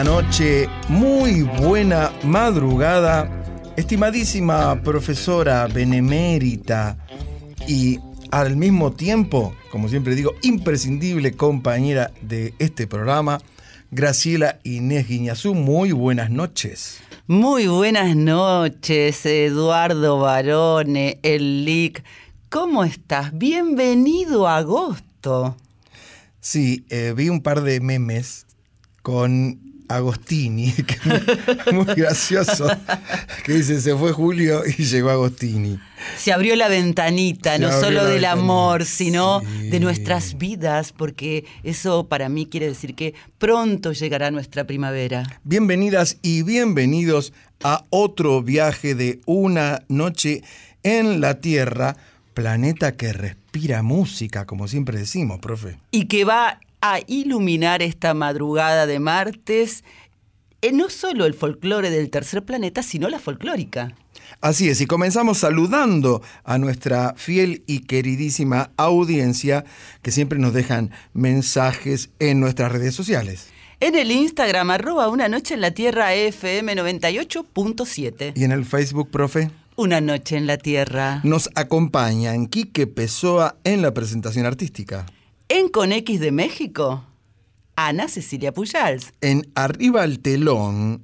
Medianoche, muy buena madrugada, estimadísima profesora benemérita y al mismo tiempo, como siempre digo, imprescindible compañera de este programa, Graciela Inés Guiñazú. Muy buenas noches. Muy buenas noches, Eduardo Barone, el LIC. ¿Cómo estás? Bienvenido a agosto. Sí, eh, vi un par de memes con Agostini, que es muy, muy gracioso, que dice, se fue Julio y llegó Agostini. Se abrió la ventanita, Se no solo del ventanita, amor, sino sí. de nuestras vidas, porque eso para mí quiere decir que pronto llegará nuestra primavera. Bienvenidas y bienvenidos a otro viaje de una noche en la Tierra, planeta que respira música, como siempre decimos, profe. Y que va a iluminar esta madrugada de martes eh, no solo el folclore del tercer planeta, sino la folclórica. Así es, y comenzamos saludando a nuestra fiel y queridísima audiencia que siempre nos dejan mensajes en nuestras redes sociales. En el Instagram, arroba una noche en la tierra FM 98.7. Y en el Facebook, profe, Una noche en la tierra. nos acompañan Quique Pessoa en la presentación artística. En Conex de México, Ana Cecilia Pujals. En Arriba al Telón,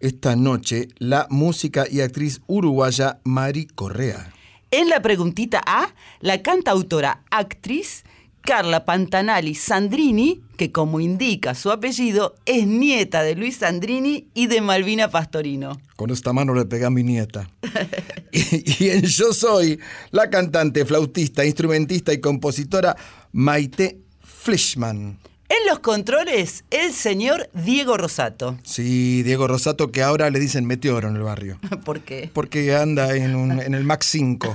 esta noche, la música y actriz uruguaya Mari Correa. En la preguntita A, la cantautora actriz Carla Pantanali Sandrini, que como indica su apellido, es nieta de Luis Sandrini y de Malvina Pastorino. Con esta mano le pega a mi nieta. y, y en Yo Soy, la cantante, flautista, instrumentista y compositora Maite Fleischmann. En los controles, el señor Diego Rosato. Sí, Diego Rosato, que ahora le dicen meteoro en el barrio. ¿Por qué? Porque anda en, un- en el Max 5.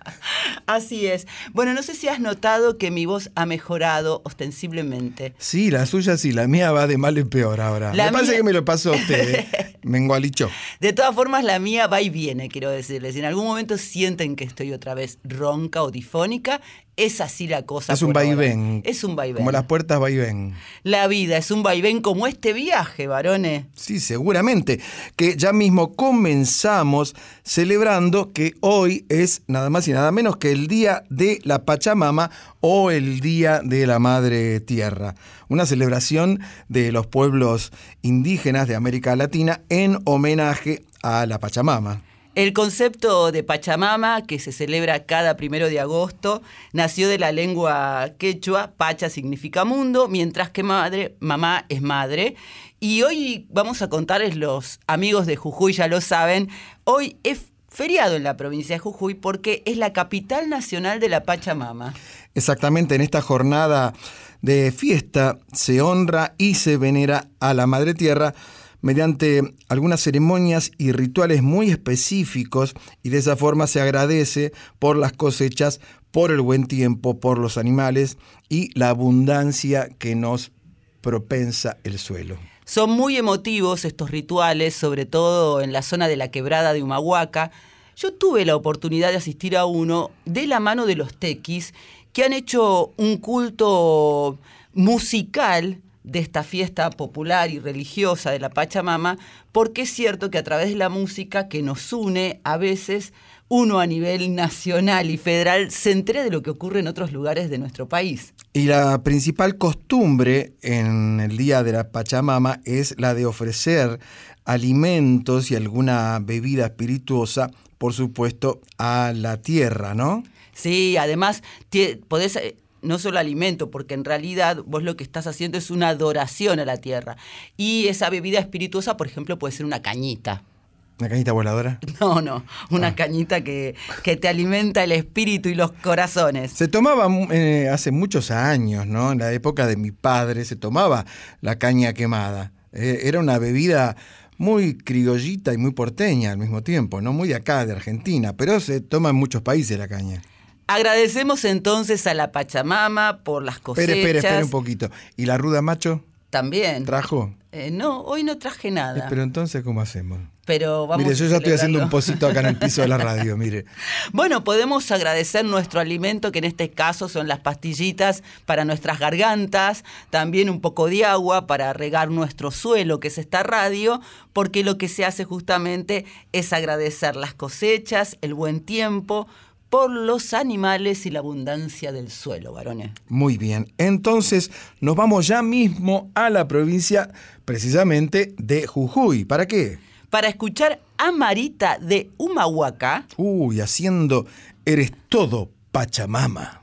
Así es. Bueno, no sé si has notado que mi voz ha mejorado ostensiblemente. Sí, la suya sí, la mía va de mal en peor ahora. La me mía- que me lo pasó a usted, ¿eh? me engualichó. De todas formas, la mía va y viene, quiero decirles. Si en algún momento sienten que estoy otra vez ronca o difónica, Es así la cosa. Es un vaivén. Es un vaivén. Como las puertas vaivén. La vida es un vaivén como este viaje, varones. Sí, seguramente. Que ya mismo comenzamos celebrando que hoy es nada más y nada menos que el Día de la Pachamama o el Día de la Madre Tierra. Una celebración de los pueblos indígenas de América Latina en homenaje a la Pachamama. El concepto de Pachamama, que se celebra cada primero de agosto, nació de la lengua quechua, Pacha significa mundo, mientras que madre, mamá es madre. Y hoy vamos a contarles, los amigos de Jujuy ya lo saben, hoy es feriado en la provincia de Jujuy porque es la capital nacional de la Pachamama. Exactamente, en esta jornada de fiesta se honra y se venera a la Madre Tierra mediante algunas ceremonias y rituales muy específicos y de esa forma se agradece por las cosechas, por el buen tiempo, por los animales y la abundancia que nos propensa el suelo. Son muy emotivos estos rituales, sobre todo en la zona de la quebrada de Humahuaca. Yo tuve la oportunidad de asistir a uno de la mano de los tequis que han hecho un culto musical de esta fiesta popular y religiosa de la Pachamama, porque es cierto que a través de la música que nos une, a veces uno a nivel nacional y federal se entera de lo que ocurre en otros lugares de nuestro país. Y la principal costumbre en el día de la Pachamama es la de ofrecer alimentos y alguna bebida espirituosa, por supuesto, a la tierra, ¿no? Sí, además podés eh, no solo alimento, porque en realidad vos lo que estás haciendo es una adoración a la tierra. Y esa bebida espirituosa, por ejemplo, puede ser una cañita. ¿Una cañita voladora? No, no, una cañita que, que te alimenta el espíritu y los corazones. Se tomaba eh, hace muchos años, ¿no? En la época de mi padre se tomaba la caña quemada. Eh, era una bebida muy criollita y muy porteña al mismo tiempo, ¿no? Muy de acá, de Argentina, pero se toma en muchos países la caña. Agradecemos entonces a la Pachamama por las cosechas. Espere, espere, espere un poquito. ¿Y la ruda macho También. trajo? Eh, no, hoy no traje Eh, nada. pero entonces, ¿cómo hacemos? pero vamos mire, yo ya estoy haciendo un pocito acá en el piso de la radio, mire. Bueno, podemos agradecer nuestro alimento, que en este caso son las pastillitas para nuestras gargantas, también un poco de agua para regar nuestro suelo, que es esta radio, porque lo que se hace justamente es agradecer las cosechas, el buen tiempo, por los animales y la abundancia del suelo, varones. Muy bien, entonces nos vamos ya mismo a la provincia precisamente de Jujuy. ¿Para qué? Para escuchar a Marita de Humahuaca, Uy, haciendo Eres todo Pachamama.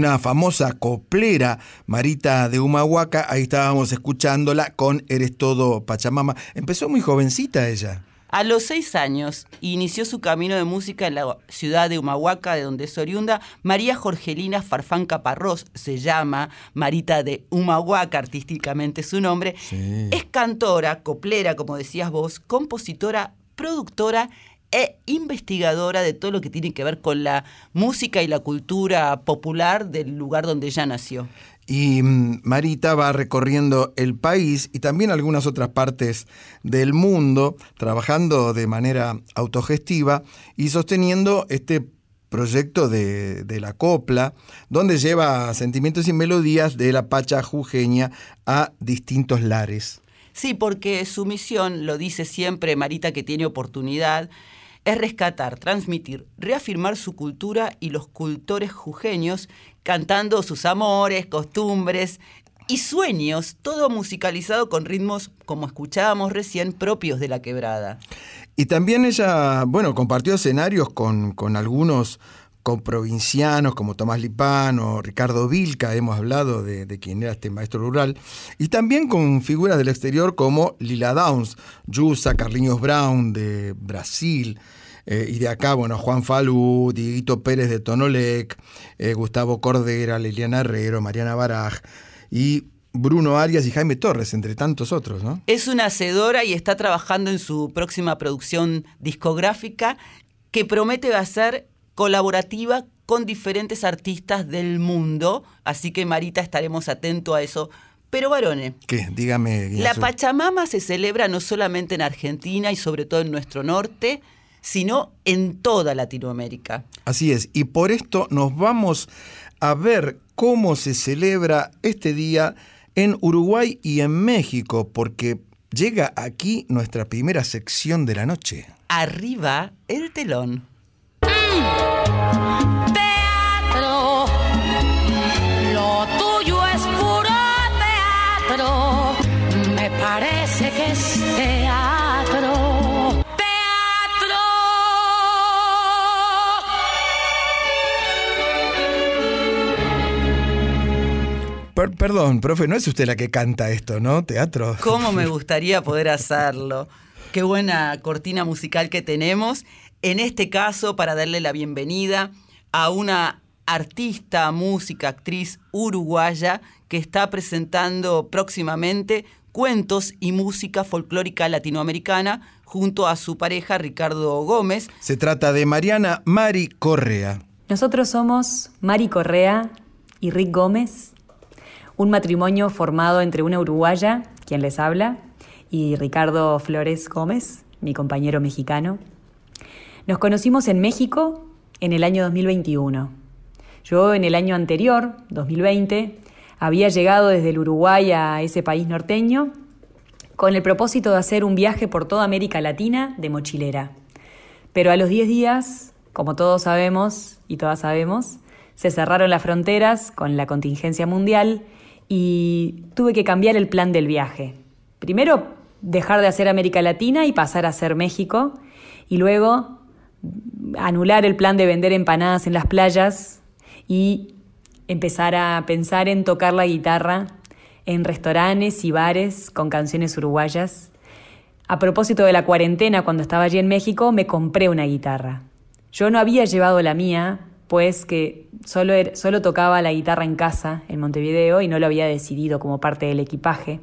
Una famosa coplera, Marita de Humahuaca, ahí estábamos escuchándola con Eres todo Pachamama. Empezó muy jovencita ella. A los seis años inició su camino de música en la ciudad de Humahuaca, de donde es oriunda. María Jorgelina Farfán Caparrós se llama Marita de Humahuaca, artísticamente su nombre. Es cantora, coplera, como decías vos, compositora, productora e investigadora de todo lo que tiene que ver con la música y la cultura popular del lugar donde ella nació. Y mm, Marita va recorriendo el país y también algunas otras partes del mundo, trabajando de manera autogestiva y sosteniendo este proyecto de, de la copla, donde lleva sentimientos y melodías de la pacha jujeña a distintos lares. Sí, porque su misión, lo dice siempre Marita que tiene oportunidad, es rescatar, transmitir, reafirmar su cultura y los cultores jujeños, cantando sus amores, costumbres y sueños, todo musicalizado con ritmos, como escuchábamos recién, propios de la quebrada. Y también ella, bueno, compartió escenarios con, con algunos comprovincianos como Tomás Lipano, Ricardo Vilca, hemos hablado de, de quién era este maestro rural, y también con figuras del exterior como Lila Downs, Yusa, Carlinhos Brown de Brasil, eh, y de acá, bueno, Juan Falú, Dieguito Pérez de Tonolec, eh, Gustavo Cordera, Liliana Herrero, Mariana Baraj, y Bruno Arias y Jaime Torres, entre tantos otros, ¿no? Es una hacedora y está trabajando en su próxima producción discográfica que promete va ser colaborativa con diferentes artistas del mundo. Así que Marita estaremos atentos a eso. Pero varones, ¿Qué? Dígame. la. Pachamama se celebra no solamente en Argentina y sobre todo en nuestro norte, sino en toda Latinoamérica. Así es, y por esto nos vamos a ver cómo se celebra este día en Uruguay y en México, porque llega aquí nuestra primera sección de la noche. Arriba el telón. Teatro, lo tuyo es puro teatro. Me parece que es teatro. Teatro. Per- perdón, profe, no es usted la que canta esto, ¿no? Teatro. ¿Cómo me gustaría poder hacerlo? Qué buena cortina musical que tenemos. En este caso, para darle la bienvenida a una artista, música, actriz uruguaya que está presentando próximamente cuentos y música folclórica latinoamericana junto a su pareja Ricardo Gómez. Se trata de Mariana Mari Correa. Nosotros somos Mari Correa y Rick Gómez, un matrimonio formado entre una uruguaya, quien les habla, y Ricardo Flores Gómez, mi compañero mexicano. Nos conocimos en México en el año 2021. Yo en el año anterior, 2020, había llegado desde el Uruguay a ese país norteño con el propósito de hacer un viaje por toda América Latina de mochilera. Pero a los 10 días, como todos sabemos y todas sabemos, se cerraron las fronteras con la contingencia mundial y tuve que cambiar el plan del viaje. Primero, dejar de hacer América Latina y pasar a hacer México, y luego anular el plan de vender empanadas en las playas y empezar a pensar en tocar la guitarra en restaurantes y bares con canciones uruguayas. A propósito de la cuarentena, cuando estaba allí en México, me compré una guitarra. Yo no había llevado la mía, pues que solo, er- solo tocaba la guitarra en casa, en Montevideo, y no lo había decidido como parte del equipaje.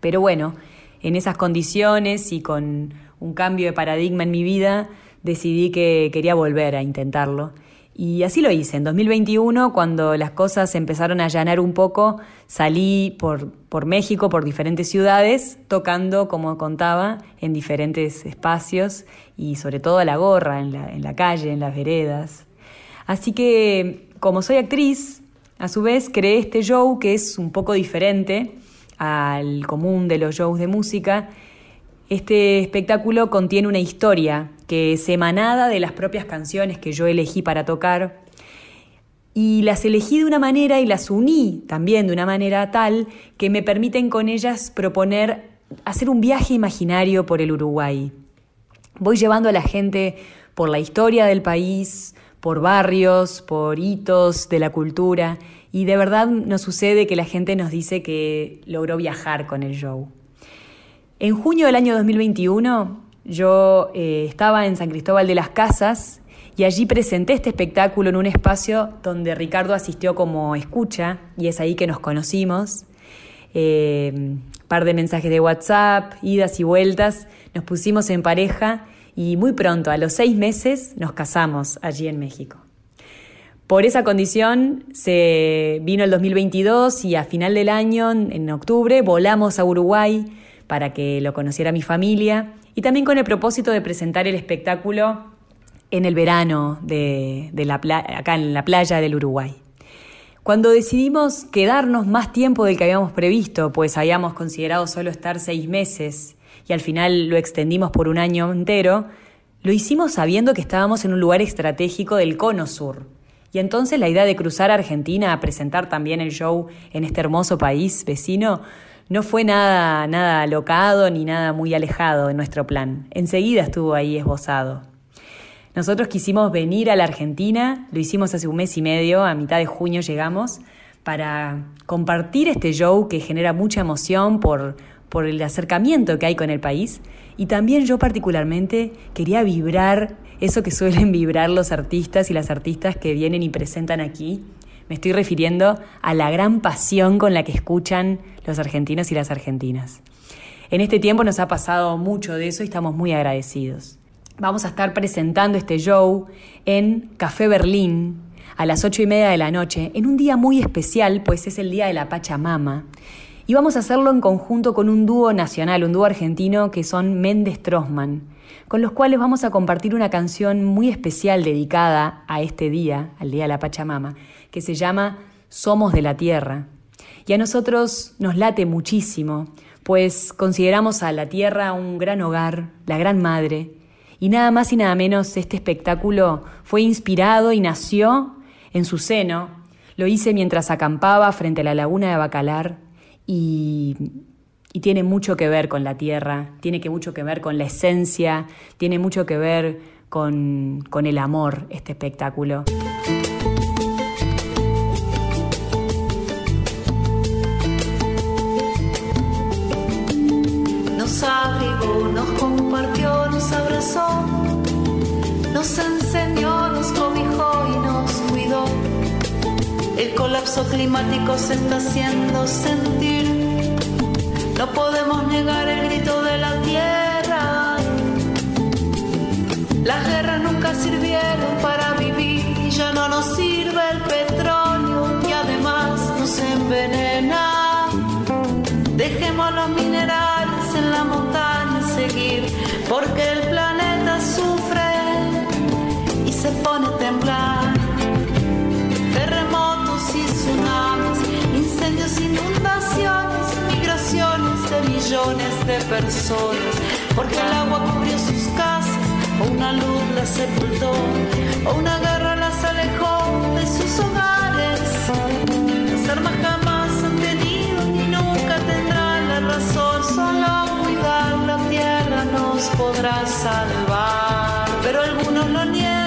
Pero bueno, en esas condiciones y con un cambio de paradigma en mi vida, decidí que quería volver a intentarlo. Y así lo hice. En 2021, cuando las cosas empezaron a allanar un poco, salí por, por México, por diferentes ciudades, tocando, como contaba, en diferentes espacios y sobre todo a la gorra, en la, en la calle, en las veredas. Así que, como soy actriz, a su vez creé este show que es un poco diferente al común de los shows de música. Este espectáculo contiene una historia que es emanada de las propias canciones que yo elegí para tocar y las elegí de una manera y las uní también de una manera tal que me permiten con ellas proponer hacer un viaje imaginario por el Uruguay. Voy llevando a la gente por la historia del país, por barrios, por hitos de la cultura, y de verdad nos sucede que la gente nos dice que logró viajar con el show. En junio del año 2021 yo eh, estaba en San Cristóbal de las Casas y allí presenté este espectáculo en un espacio donde Ricardo asistió como escucha y es ahí que nos conocimos. Eh, par de mensajes de WhatsApp, idas y vueltas, nos pusimos en pareja y muy pronto, a los seis meses, nos casamos allí en México. Por esa condición se vino el 2022 y a final del año, en octubre, volamos a Uruguay para que lo conociera mi familia y también con el propósito de presentar el espectáculo en el verano de, la acá en la playa del Uruguay. Cuando decidimos quedarnos más tiempo del que habíamos previsto, pues habíamos considerado solo estar seis meses y al final lo extendimos por un año entero, lo hicimos sabiendo que estábamos en un lugar estratégico del cono sur. Y entonces la idea de cruzar Argentina a presentar también el show en este hermoso país vecino no fue nada, nada alocado ni nada muy alejado en nuestro plan. Enseguida estuvo ahí esbozado. Nosotros quisimos venir a la Argentina, lo hicimos hace un mes y medio, a mitad de junio llegamos, para compartir este show que genera mucha emoción por, por el acercamiento que hay con el país. Y también yo particularmente quería vibrar eso que suelen vibrar los artistas y las artistas que vienen y presentan aquí, me estoy refiriendo a la gran pasión con la que escuchan los argentinos y las argentinas. En este tiempo nos ha pasado mucho de eso y estamos muy agradecidos. Vamos a estar presentando este show en Café Berlín a las ocho y media de la noche, en un día muy especial, pues es el día de la Pachamama. Y vamos a hacerlo en conjunto con un dúo nacional, un dúo argentino que son Méndez Trosman, con los cuales vamos a compartir una canción muy especial dedicada a este día, al Día de la Pachamama, que se llama Somos de la Tierra. Y a nosotros nos late muchísimo, pues consideramos a la Tierra un gran hogar, la gran madre, y nada más y nada menos este espectáculo fue inspirado y nació en su seno. Lo hice mientras acampaba frente a la laguna de Bacalar y, y tiene mucho que ver con la tierra, tiene que mucho que ver con la esencia, tiene mucho que ver con, con el amor este espectáculo. Nos enseñó, nos cobijó y nos cuidó. El colapso climático se está haciendo sentir. No podemos negar el grito de la tierra. Las guerras nunca sirvieron para vivir y ya no nos sirve el petróleo y además nos envenena. Dejemos los minerales en la montaña seguir, porque el se pone a temblar. Terremotos y tsunamis, incendios, inundaciones, migraciones de millones de personas, porque el agua cubrió sus casas, o una luz las sepultó, o una guerra las alejó de sus hogares. Las armas jamás han tenido ni nunca tendrán la razón, solo cuidar la tierra nos podrá salvar, pero algunos lo niegan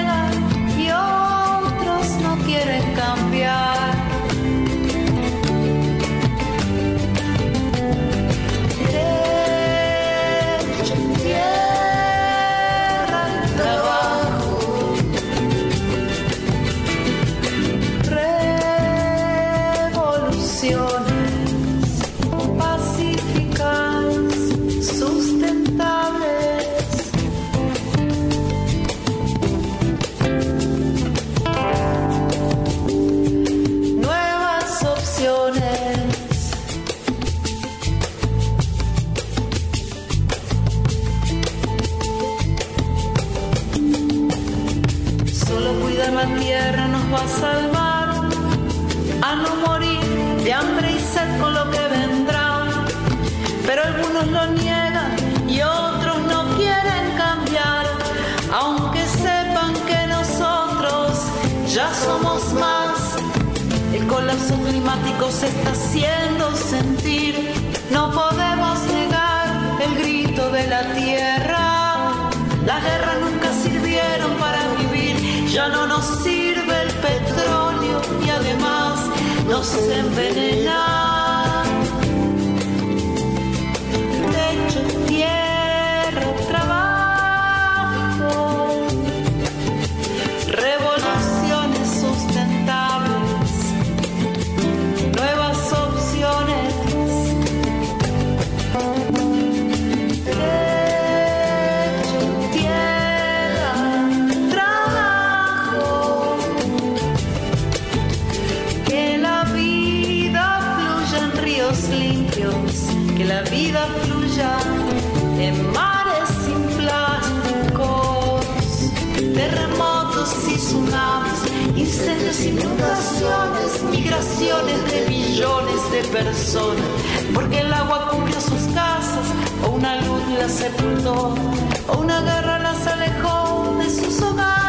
se está haciendo sentir. No podemos negar el grito de la tierra. Las guerras nunca sirvieron para vivir. Ya no nos sirve el petróleo y además nos envenena. Incendios, inundaciones, migraciones de millones de personas, porque el agua cubrió sus casas, o una luz las sepultó, o una guerra las alejó de sus hogares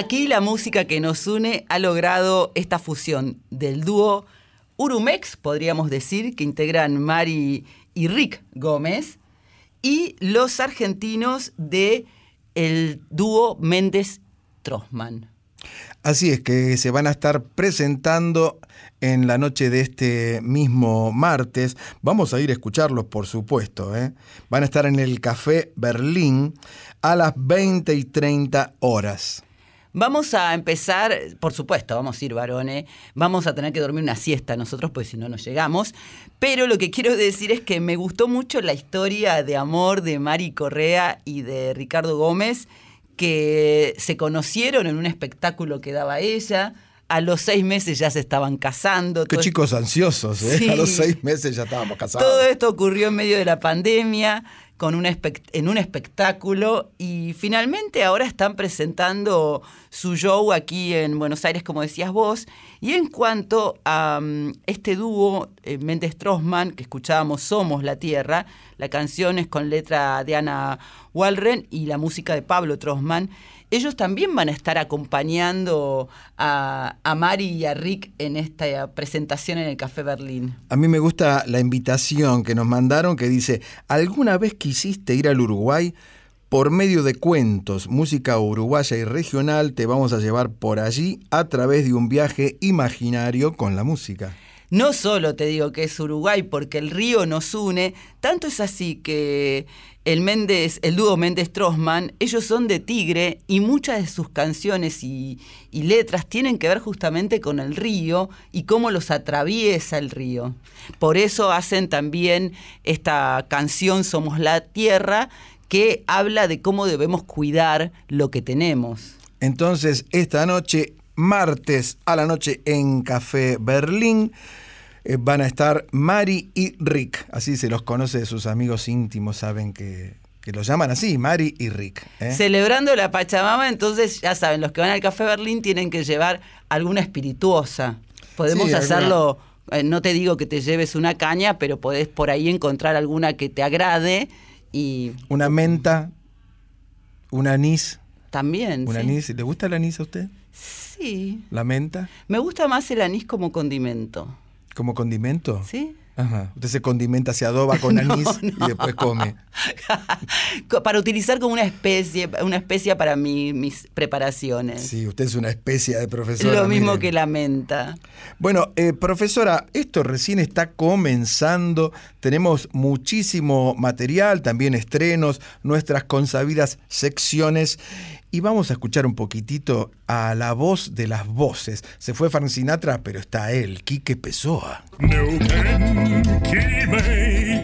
Aquí la música que nos une ha logrado esta fusión del dúo Urumex, podríamos decir, que integran Mari y Rick Gómez, y los argentinos de el dúo Méndez Trosman. Así es que se van a estar presentando en la noche de este mismo martes. Vamos a ir a escucharlos, por supuesto. ¿eh? Van a estar en el Café Berlín a las 20 y 30 horas. Vamos a empezar, por supuesto, vamos a ir varones, vamos a tener que dormir una siesta nosotros, pues si no nos llegamos. Pero lo que quiero decir es que me gustó mucho la historia de amor de Mari Correa y de Ricardo Gómez, que se conocieron en un espectáculo que daba ella. A los seis meses ya se estaban casando. Qué chicos ansiosos, ¿eh? Sí. A los seis meses ya estábamos casados. todo esto ocurrió en medio de la pandemia, con un en un espectáculo, y finalmente ahora están presentando su show aquí en Buenos Aires, como decías vos. Y en cuanto a mm, este dúo, eh, Méndez que escuchábamos Somos la Tierra, la canción es con letra de Ana Walren y la música de Pablo Trosman. Ellos también van a estar acompañando a, a Mari y a Rick en esta presentación en el Café Berlín. A mí me gusta la invitación que nos mandaron que dice, ¿alguna vez quisiste ir al Uruguay? Por medio de cuentos, música uruguaya y regional, te vamos a llevar por allí a través de un viaje imaginario con la música. No solo te digo que es Uruguay, porque el río nos une, tanto es así que el Méndez, el dúo Méndez Trosman, ellos son de Tigre y muchas de sus canciones y, y letras tienen que ver justamente con el río y cómo los atraviesa el río. Por eso hacen también esta canción Somos la Tierra, que habla de cómo debemos cuidar lo que tenemos. Entonces, esta noche, martes a la noche en Café Berlín, eh, van a estar Mari y Rick. Así se los conoce de sus amigos íntimos, saben que, que los llaman así, Mari y Rick. ¿eh? Celebrando la Pachamama, entonces ya saben, los que van al Café Berlín tienen que llevar alguna espirituosa. Podemos Sí, hacerlo, eh, no te digo que te lleves una caña, pero podés por ahí encontrar alguna que te agrade y Una menta, un anís. también. Un sí. anís. ¿Le gusta el anís a usted? Sí. ¿La menta? Me gusta más el anís como condimento. ¿Como condimento? ¿Sí? Ajá. Usted se condimenta, se adoba con anís no. y después come. Co- para utilizar como una especie, una especia para mi- mis preparaciones. Sí, usted es una especie de profesora. Lo mismo que la menta. Bueno, eh, profesora, esto recién está comenzando. Tenemos muchísimo material, también estrenos, nuestras consabidas secciones. Y vamos a escuchar un poquitito a la voz de las voces. Se fue Frank Sinatra, pero está él, Quique Pessoa. Quimei,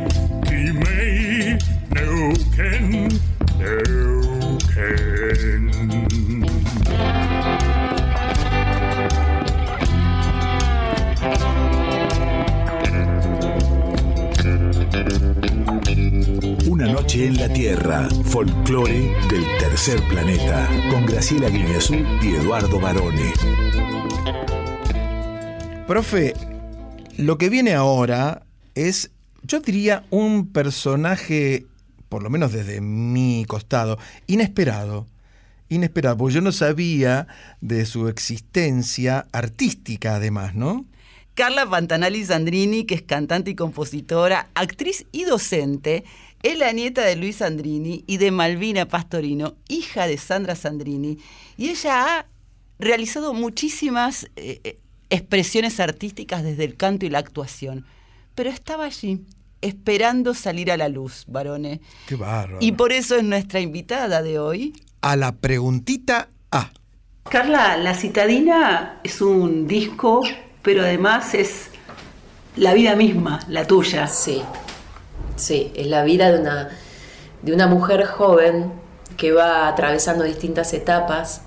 noche en la Tierra, folclore del tercer planeta, con Graciela Guiñazú y Eduardo Barone. Profe, lo que viene ahora es, yo diría, un personaje, por lo menos desde mi costado, inesperado. Inesperado, porque yo no sabía de su existencia artística además, ¿no? Carla Pantanali Sandrini, que es cantante y compositora, actriz y docente, es la nieta de Luis Sandrini y de Malvina Pastorino, hija de Sandra Sandrini, y ella ha realizado muchísimas eh, eh, expresiones artísticas desde el canto y la actuación, pero estaba allí, esperando salir a la luz, varones. Qué bárbaro. Y por eso es nuestra invitada de hoy. A la preguntita A. Carla, La Citadina es un disco, pero además es la vida misma, la tuya. Sí, sí, es la vida de una, de una mujer joven que va atravesando distintas etapas.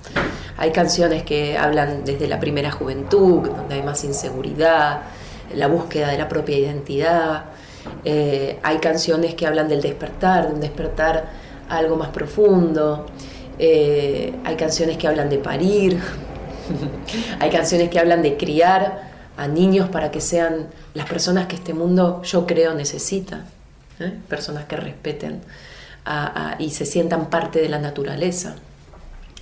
Hay canciones que hablan desde la primera juventud, donde hay más inseguridad, la búsqueda de la propia identidad. Eh, hay canciones que hablan del despertar, de un despertar a algo más profundo. Eh, hay canciones que hablan de parir. hay canciones que hablan de criar a niños para que sean las personas que este mundo, yo creo, necesita. ¿Eh? Personas que respeten y se sientan parte de la naturaleza.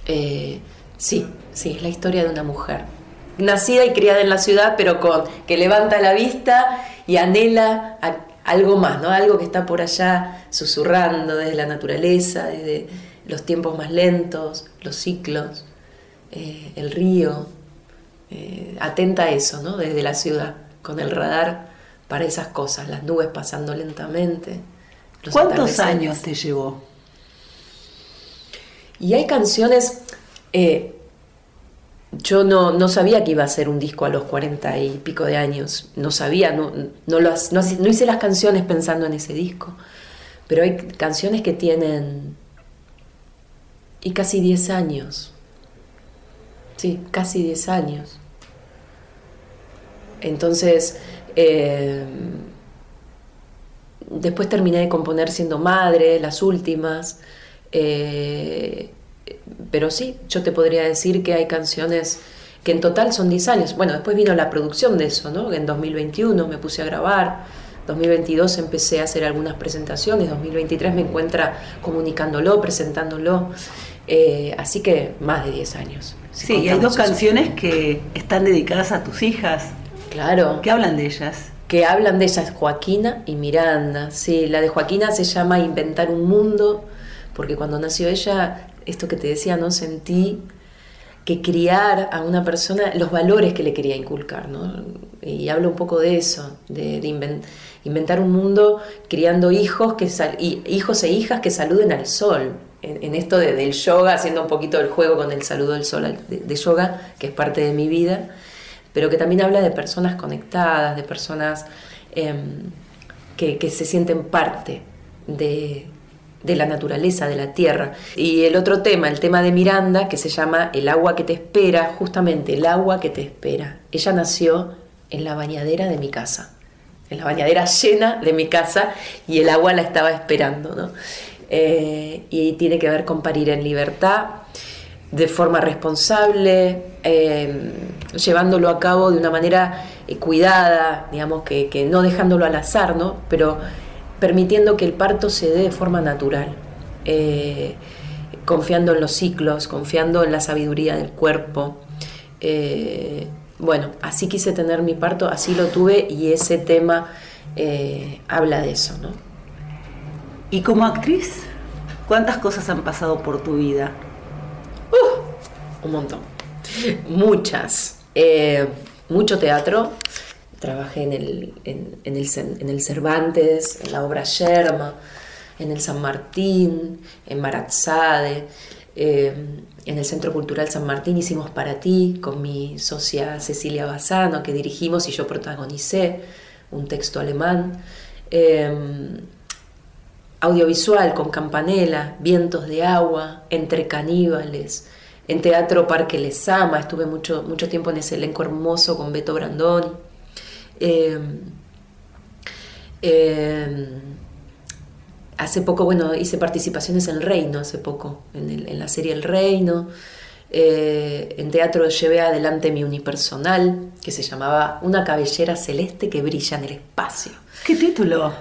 Eh, sí, sí, es la historia de una mujer. Nacida y criada en la ciudad, pero con que levanta la vista y anhela algo más, ¿no? Algo que está por allá susurrando desde la naturaleza, desde los tiempos más lentos, los ciclos, eh, el río. Atenta a eso, ¿no? Desde la ciudad, con el radar para esas cosas, las nubes pasando lentamente. los ¿Cuántos años te llevó? Y hay canciones, eh, yo no, no sabía que iba a ser un disco a los cuarenta y pico de años, no sabía, no, no hice las canciones pensando en ese disco, pero hay canciones que tienen y casi 10 años, sí, casi 10 años. Entonces, eh, después terminé de componer siendo madre, las últimas. eh, pero sí, yo te podría decir que hay canciones que en total son 10 años. Bueno, después vino la producción de eso, ¿no? En 2021 me puse a grabar, 2022 empecé a hacer algunas presentaciones, 2023 me encuentra comunicándolo, presentándolo. eh, así que más de 10 años. si Sí, y hay dos canciones que están dedicadas a tus hijas. Claro. ¿Qué hablan de ellas? que hablan de ellas Joaquina y Miranda. Sí, la de Joaquina se llama Inventar un mundo, porque cuando nació ella, esto que te decía, no sentí que criar a una persona, los valores que le quería inculcar, ¿no? Y hablo un poco de eso, de, de inven- inventar un mundo criando hijos, que sal- y- hijos e hijas que saluden al sol. En, en esto de- del yoga, haciendo un poquito el juego con el saludo del sol de yoga, que es parte de mi vida pero que también habla de personas conectadas, de personas em, que, se sienten parte de, de la naturaleza, de la tierra. Y el otro tema, el tema de Miranda, que se llama El agua que te espera, justamente el agua que te espera. Ella nació en la bañadera de mi casa, en la bañadera llena de mi casa y el agua la estaba esperando. ¿no? Eh, y tiene que ver con parir en libertad de forma responsable, eh, llevándolo a cabo de una manera eh, cuidada, digamos que, que no dejándolo al azar, ¿no? pero permitiendo que el parto se dé de forma natural, eh, confiando en los ciclos, confiando en la sabiduría del cuerpo. Eh, bueno, así quise tener mi parto, así lo tuve y ese tema habla de eso. ¿no? Y como actriz, ¿cuántas cosas han pasado por tu vida? Un montón. Muchas. Eh, mucho teatro. Trabajé en el, en, el, en el Cervantes, en la obra Yerma, en el San Martín, en Marazade, eh, en el Centro Cultural San Martín hicimos Para Ti con mi socia Cecilia Bassano, que dirigimos y yo protagonicé un texto alemán. Eh, audiovisual con Campanella, Vientos de Agua, Entre Caníbales, en Teatro Parque Lesama, estuve mucho, mucho tiempo en ese elenco hermoso con Beto Brandoni. Eh, eh, hace poco, bueno, hice participaciones en El Reino, hace poco, en, el- en la serie El Reino. Eh, en teatro llevé adelante mi unipersonal, que se llamaba Una cabellera celeste que brilla en el espacio. ¿Qué título?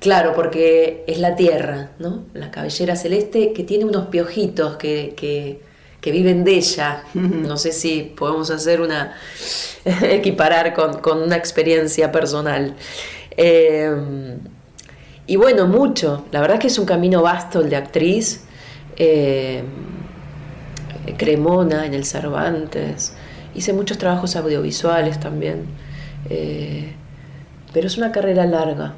Claro, porque es la Tierra, ¿no? La cabellera celeste que tiene unos piojitos que, que- que viven de ella. No sé si podemos hacer una. equiparar con, con una experiencia personal. Eh, y bueno, mucho. La verdad es que es un camino vasto el de actriz. Eh, Cremona en el Cervantes. Hice muchos trabajos audiovisuales también. Eh, pero es una carrera larga.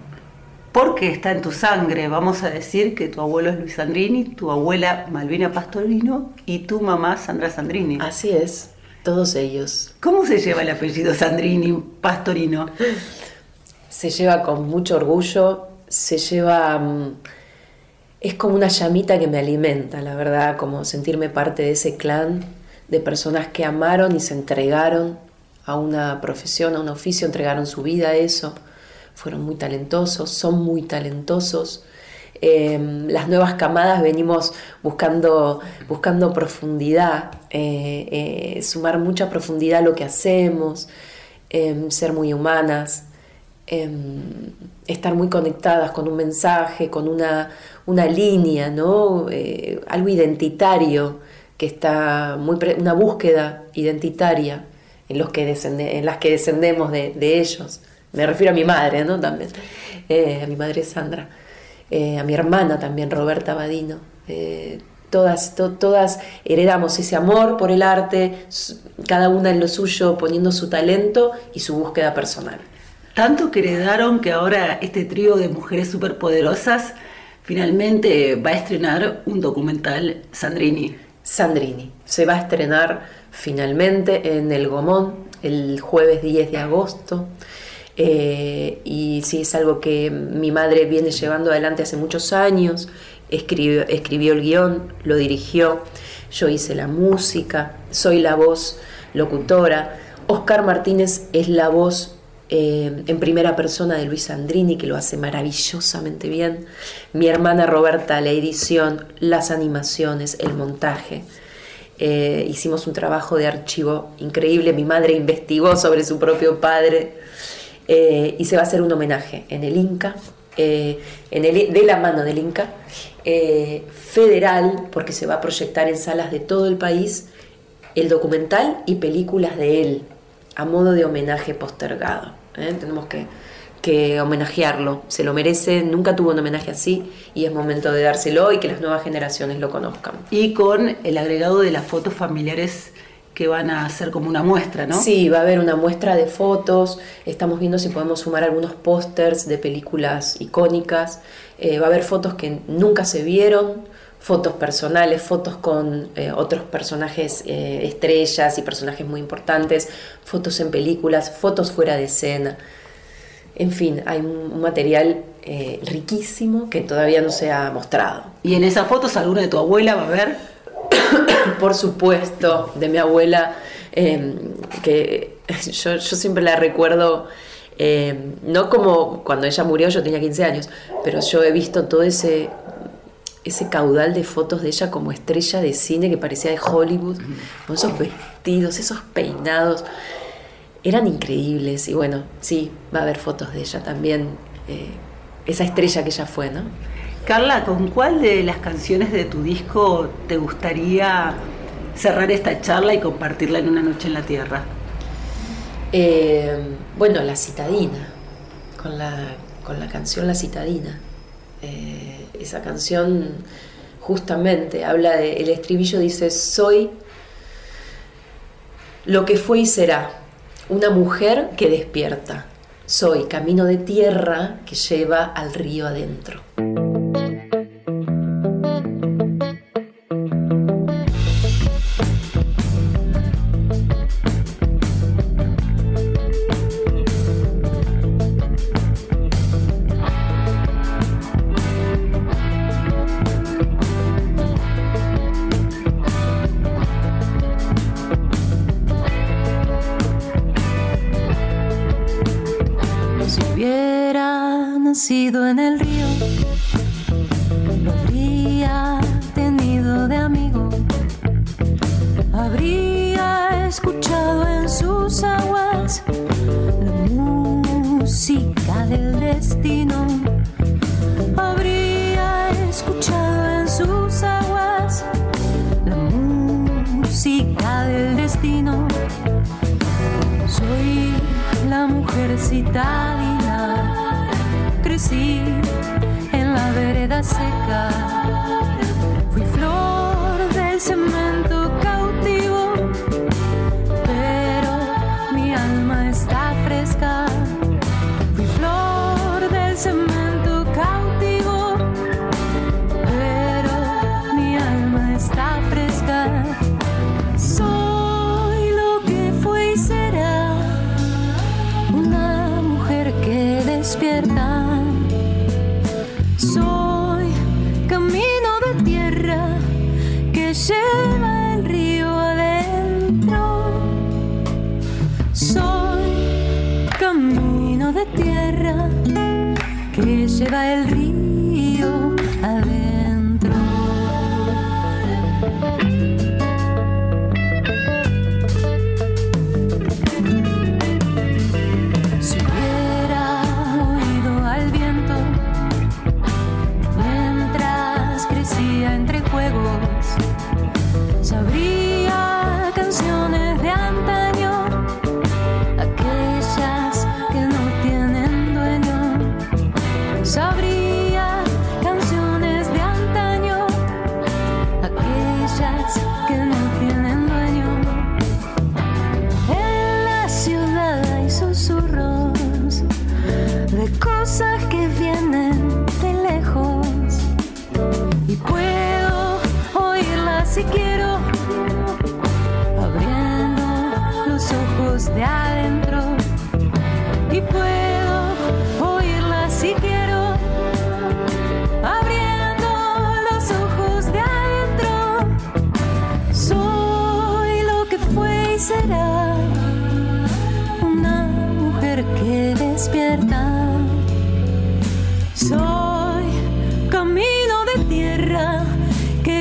Porque está en tu sangre. Vamos a decir que tu abuelo es Luis Sandrini, tu abuela Malvina Pastorino y tu mamá Sandra Sandrini. Así es, todos ellos. ¿Cómo se lleva el apellido Sandrini Pastorino? Se lleva con mucho orgullo, se lleva... mm, Es como una llamita que me alimenta, la verdad, como sentirme parte de ese clan de personas que amaron y se entregaron a una profesión, a un oficio, entregaron su vida a eso. Fueron muy talentosos, son muy talentosos. Eh, las nuevas camadas venimos buscando, buscando profundidad, eh, eh, sumar mucha profundidad a lo que hacemos, eh, ser muy humanas, eh, estar muy conectadas con un mensaje, con una, una línea, ¿no? Eh, algo identitario que está muy pre- una búsqueda identitaria en, los que en las que descendemos de, de ellos. Me refiero a mi madre, ¿no? También, Eh, a mi madre Sandra, eh, a mi hermana también, Roberta Badino. Eh, todas, to- todas heredamos ese amor por el arte, cada una en lo suyo poniendo su talento y su búsqueda personal. Tanto que heredaron que ahora este trío de mujeres superpoderosas finalmente va a estrenar un documental Sandrini. Sandrini. Se va a estrenar finalmente en El Gomón el jueves 10 de agosto. Eh, y sí, es algo que mi madre viene llevando adelante hace muchos años. Escribió, escribió el guion, lo dirigió, yo hice la música, soy la voz locutora. Oscar Martínez es la voz eh, en primera persona de Luis Sandrini, que lo hace maravillosamente bien. Mi hermana Roberta, la edición, las animaciones, el montaje. Eh, hicimos un trabajo de archivo increíble. Mi madre investigó sobre su propio padre eh, y se va a hacer un homenaje en el Inca, eh, en el, de la mano del Inca, eh, federal, porque se va a proyectar en salas de todo el país el documental y películas de él, a modo de homenaje postergado. Tenemos que, que homenajearlo, se lo merece, nunca tuvo un homenaje así y es momento de dárselo y que las nuevas generaciones lo conozcan. Y con el agregado de las fotos familiares que van a ser como una muestra, ¿no? Sí, va a haber una muestra de fotos, estamos viendo si podemos sumar algunos pósters de películas icónicas, eh, va a haber fotos que nunca se vieron, fotos personales, fotos con eh, otros personajes eh, estrellas y personajes muy importantes, fotos en películas, fotos fuera de escena. En fin, hay un, un material eh, riquísimo que todavía no se ha mostrado. Y en esas fotos alguna de tu abuela va a ver. Por supuesto, de mi abuela, eh, que yo, yo siempre la recuerdo, eh, no como cuando ella murió, yo tenía 15 años, pero yo he visto todo ese, ese caudal de fotos de ella como estrella de cine que parecía de Hollywood, con esos vestidos, esos peinados, eran increíbles. Y bueno, sí, va a haber fotos de ella también, eh, esa estrella que ella fue, ¿no? Carla, ¿con cuál de las canciones de tu disco te gustaría cerrar esta charla y compartirla en una noche en la Tierra? Eh, bueno, La Citadina, con la, con la canción La Citadina. Eh, esa canción justamente habla de, el estribillo dice, soy lo que fue y será, una mujer que despierta, soy camino de tierra que lleva al río adentro.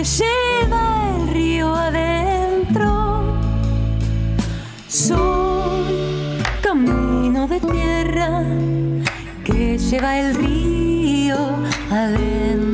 Lleva el río adentro. Soy camino de tierra que lleva el río adentro.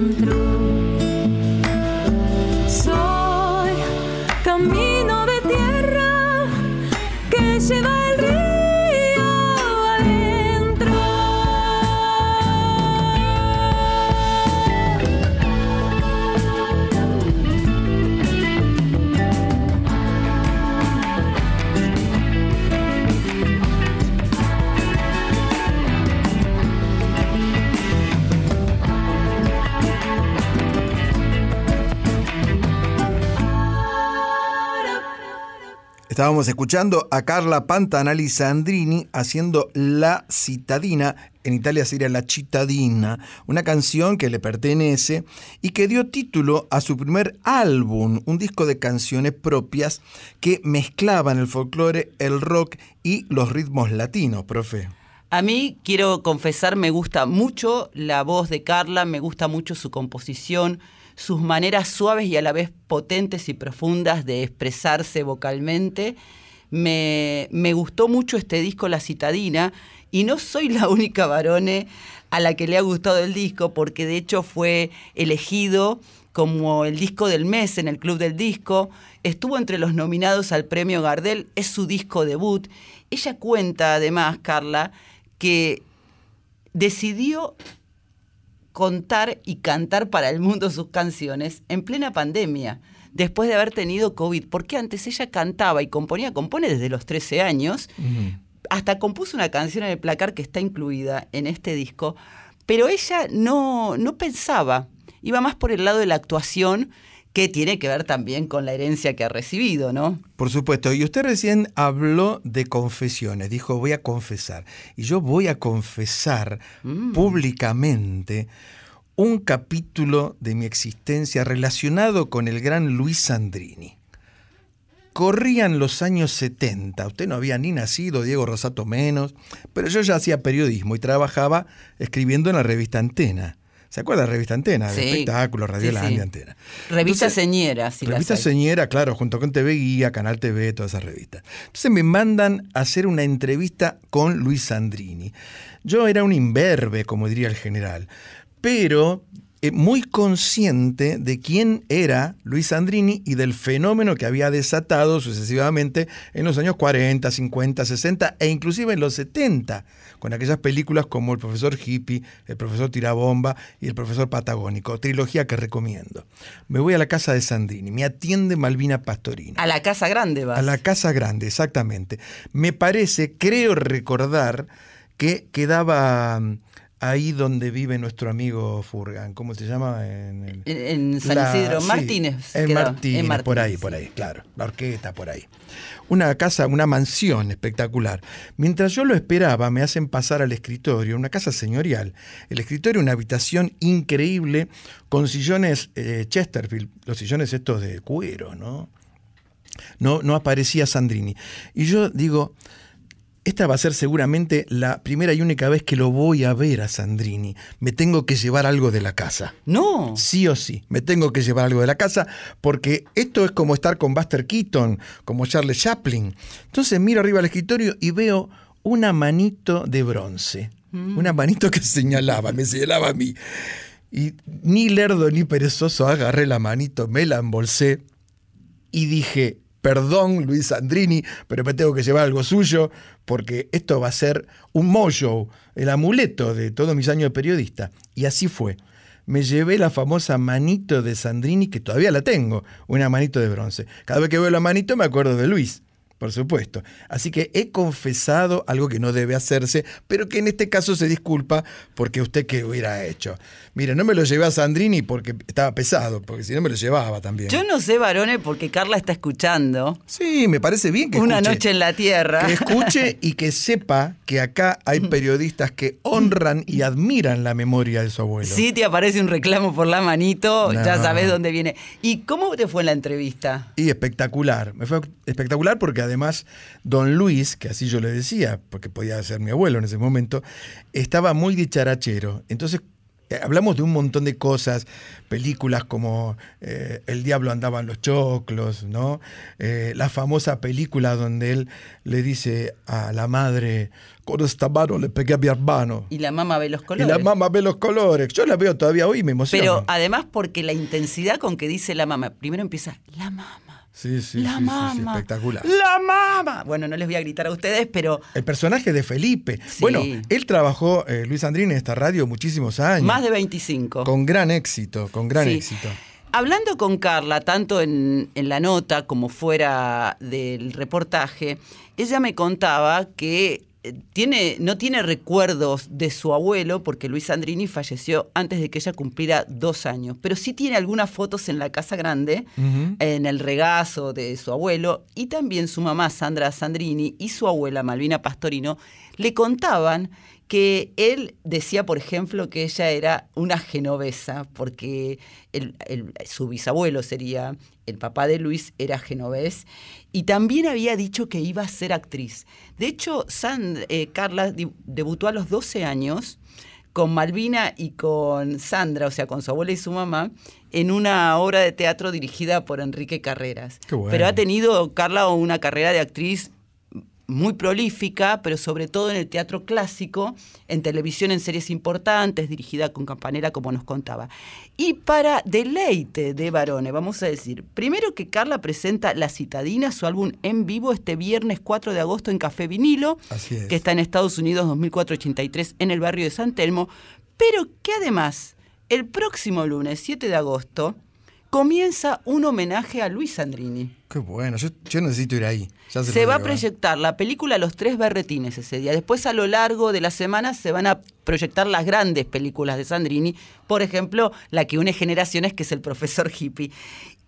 Estábamos escuchando a Carla Pantanali Sandrini haciendo La Citadina, en Italia sería La Cittadina, una canción que le pertenece y que dio título a su primer álbum, un disco de canciones propias que mezclaban el folclore, el rock y los ritmos latinos, profe. A mí, quiero confesar, me gusta mucho la voz de Carla, me gusta mucho su composición, sus maneras suaves y a la vez potentes y profundas de expresarse vocalmente. Me, me gustó mucho este disco La Citadina y no soy la única varone a la que le ha gustado el disco porque de hecho fue elegido como el disco del mes en el Club del Disco, estuvo entre los nominados al premio Gardel, es su disco debut. Ella cuenta además, Carla, que decidió contar y cantar para el mundo sus canciones en plena pandemia, después de haber tenido COVID, porque antes ella cantaba y componía, compone desde los 13 años, hasta compuso una canción en el placar que está incluida en este disco, pero ella no, no pensaba, iba más por el lado de la actuación, que tiene que ver también con la herencia que ha recibido, ¿no? Por supuesto, y usted recién habló de confesiones, dijo voy a confesar, y yo voy a confesar Mm. públicamente un capítulo de mi existencia relacionado con el gran Luis Sandrini. Corrían los años 70, usted no había ni nacido, Diego Rosato menos, pero yo ya hacía periodismo y trabajaba escribiendo en la revista Antena. ¿Se acuerda revista Antena? De Sí. espectáculos, Radio Sí, La sí. de Antena. Revista Entonces, Señera, si Revista. Señera, claro, junto con TV Guía, Canal TV, todas esas revistas. Entonces me mandan a hacer una entrevista con Luis Sandrini. Yo era un imberbe, como diría el general, pero eh, muy consciente de quién era Luis Sandrini y del fenómeno que había desatado sucesivamente en los años 40, 50, 60 e inclusive en los 70, con aquellas películas como El profesor hippie, El profesor tirabomba y El profesor patagónico, trilogía que recomiendo. Me voy a la casa de Sandrini, me atiende Malvina Pastorino. A la Casa Grande vas. A la Casa Grande, exactamente. Me parece, creo recordar, que quedaba ahí donde vive nuestro amigo Furgan. ¿Cómo se llama? En, el- En, en San la- Isidro. sí, Martínez. En. Martínez, por ahí, por ahí, claro. La orquesta, por ahí. Una casa, una mansión espectacular. Mientras yo lo esperaba, me hacen pasar al escritorio, una casa señorial. El escritorio, una habitación increíble, con sillones eh, Chesterfield, los sillones estos de cuero, ¿no? no, no aparecía Sandrini. Y yo digo, esta va a ser seguramente la primera y única vez que lo voy a ver a Sandrini. Me tengo que llevar algo de la casa. No. Sí o sí, me tengo que llevar algo de la casa porque esto es como estar con Buster Keaton, como Charles Chaplin. Entonces miro arriba al escritorio y veo una manito de bronce. Una manito que señalaba, me señalaba a mí. Y ni lerdo ni perezoso agarré la manito, me la embolsé y dije, perdón Luis Sandrini, pero me tengo que llevar algo suyo porque esto va a ser un mojo, el amuleto de todos mis años de periodista. Y así fue. Me llevé la famosa manito de Sandrini, que todavía la tengo, una manito de bronce. Cada vez que veo la manito me acuerdo de Luis. Por supuesto. Así que he confesado algo que no debe hacerse, pero que en este caso se disculpa porque usted qué hubiera hecho. Mire, no me lo llevé a Sandrini porque estaba pesado, porque si no me lo llevaba también. Yo no sé, varones, porque Carla está escuchando. Sí, me parece bien que Una escuche. noche en la tierra. Que escuche y que sepa que acá hay periodistas que honran y admiran la memoria de su abuelo. Si te aparece un reclamo por la manito, No. ya sabes dónde viene. ¿Y cómo te fue la entrevista? Y espectacular. Me fue espectacular porque además don Luis, que así yo le decía, porque podía ser mi abuelo en ese momento, estaba muy dicharachero. Entonces hablamos de un montón de cosas, películas como eh, El diablo andaba en los choclos, ¿no? Eh, la famosa película donde él le dice a la madre, con esta mano le pegué a mi hermano. Y la mamá ve los Y colores. la mamá ve los colores. Yo la veo todavía hoy y me emociona. Pero además porque la intensidad con que dice la mamá, primero empieza, la mamá, sí, sí, la sí, sí, sí, mamá, espectacular. la mamá. Bueno, no les voy a gritar a ustedes, pero El personaje de Felipe. Sí. Bueno, él trabajó, eh, Luis Andrín, en esta radio muchísimos años. más de 25. Con gran éxito, con gran éxito. Hablando con Carla, tanto en, en la nota como fuera del reportaje, ella me contaba que tiene, no tiene recuerdos de su abuelo, porque Luis Sandrini falleció antes de que ella cumpliera dos años, pero sí tiene algunas fotos en la Casa Grande, en el regazo de su abuelo, y también su mamá Sandra Sandrini y su abuela Malvina Pastorino le contaban que él decía, por ejemplo, que ella era una genovesa, porque el- el- su bisabuelo sería, el papá de Luis era genovés, y también había dicho que iba a ser actriz. De hecho, eh, Carla debutó a los 12 años con Malvina y con Sandra, o sea, con su abuela y su mamá, en una obra de teatro dirigida por Enrique Carreras. Qué bueno. Pero ha tenido Carla una carrera de actriz muy prolífica, pero sobre todo en el teatro clásico, en televisión en series importantes, dirigida con Campanera, como nos contaba. Y para deleite de varones, vamos a decir, primero que Carla presenta La Citadina, su álbum en vivo, este viernes 4 de agosto en Café Vinilo, Así es. que está en Estados Unidos 2483 en el barrio de San Telmo, pero que además el próximo lunes 7 de agosto comienza un homenaje a Luis Sandrini. Qué bueno, yo, yo necesito ir ahí. Ya Se va a proyectar la película Los Tres Berretines ese día. Después, a lo largo de la semana, se van a proyectar las grandes películas de Sandrini. Por ejemplo, la que une generaciones, que es El Profesor Hippie.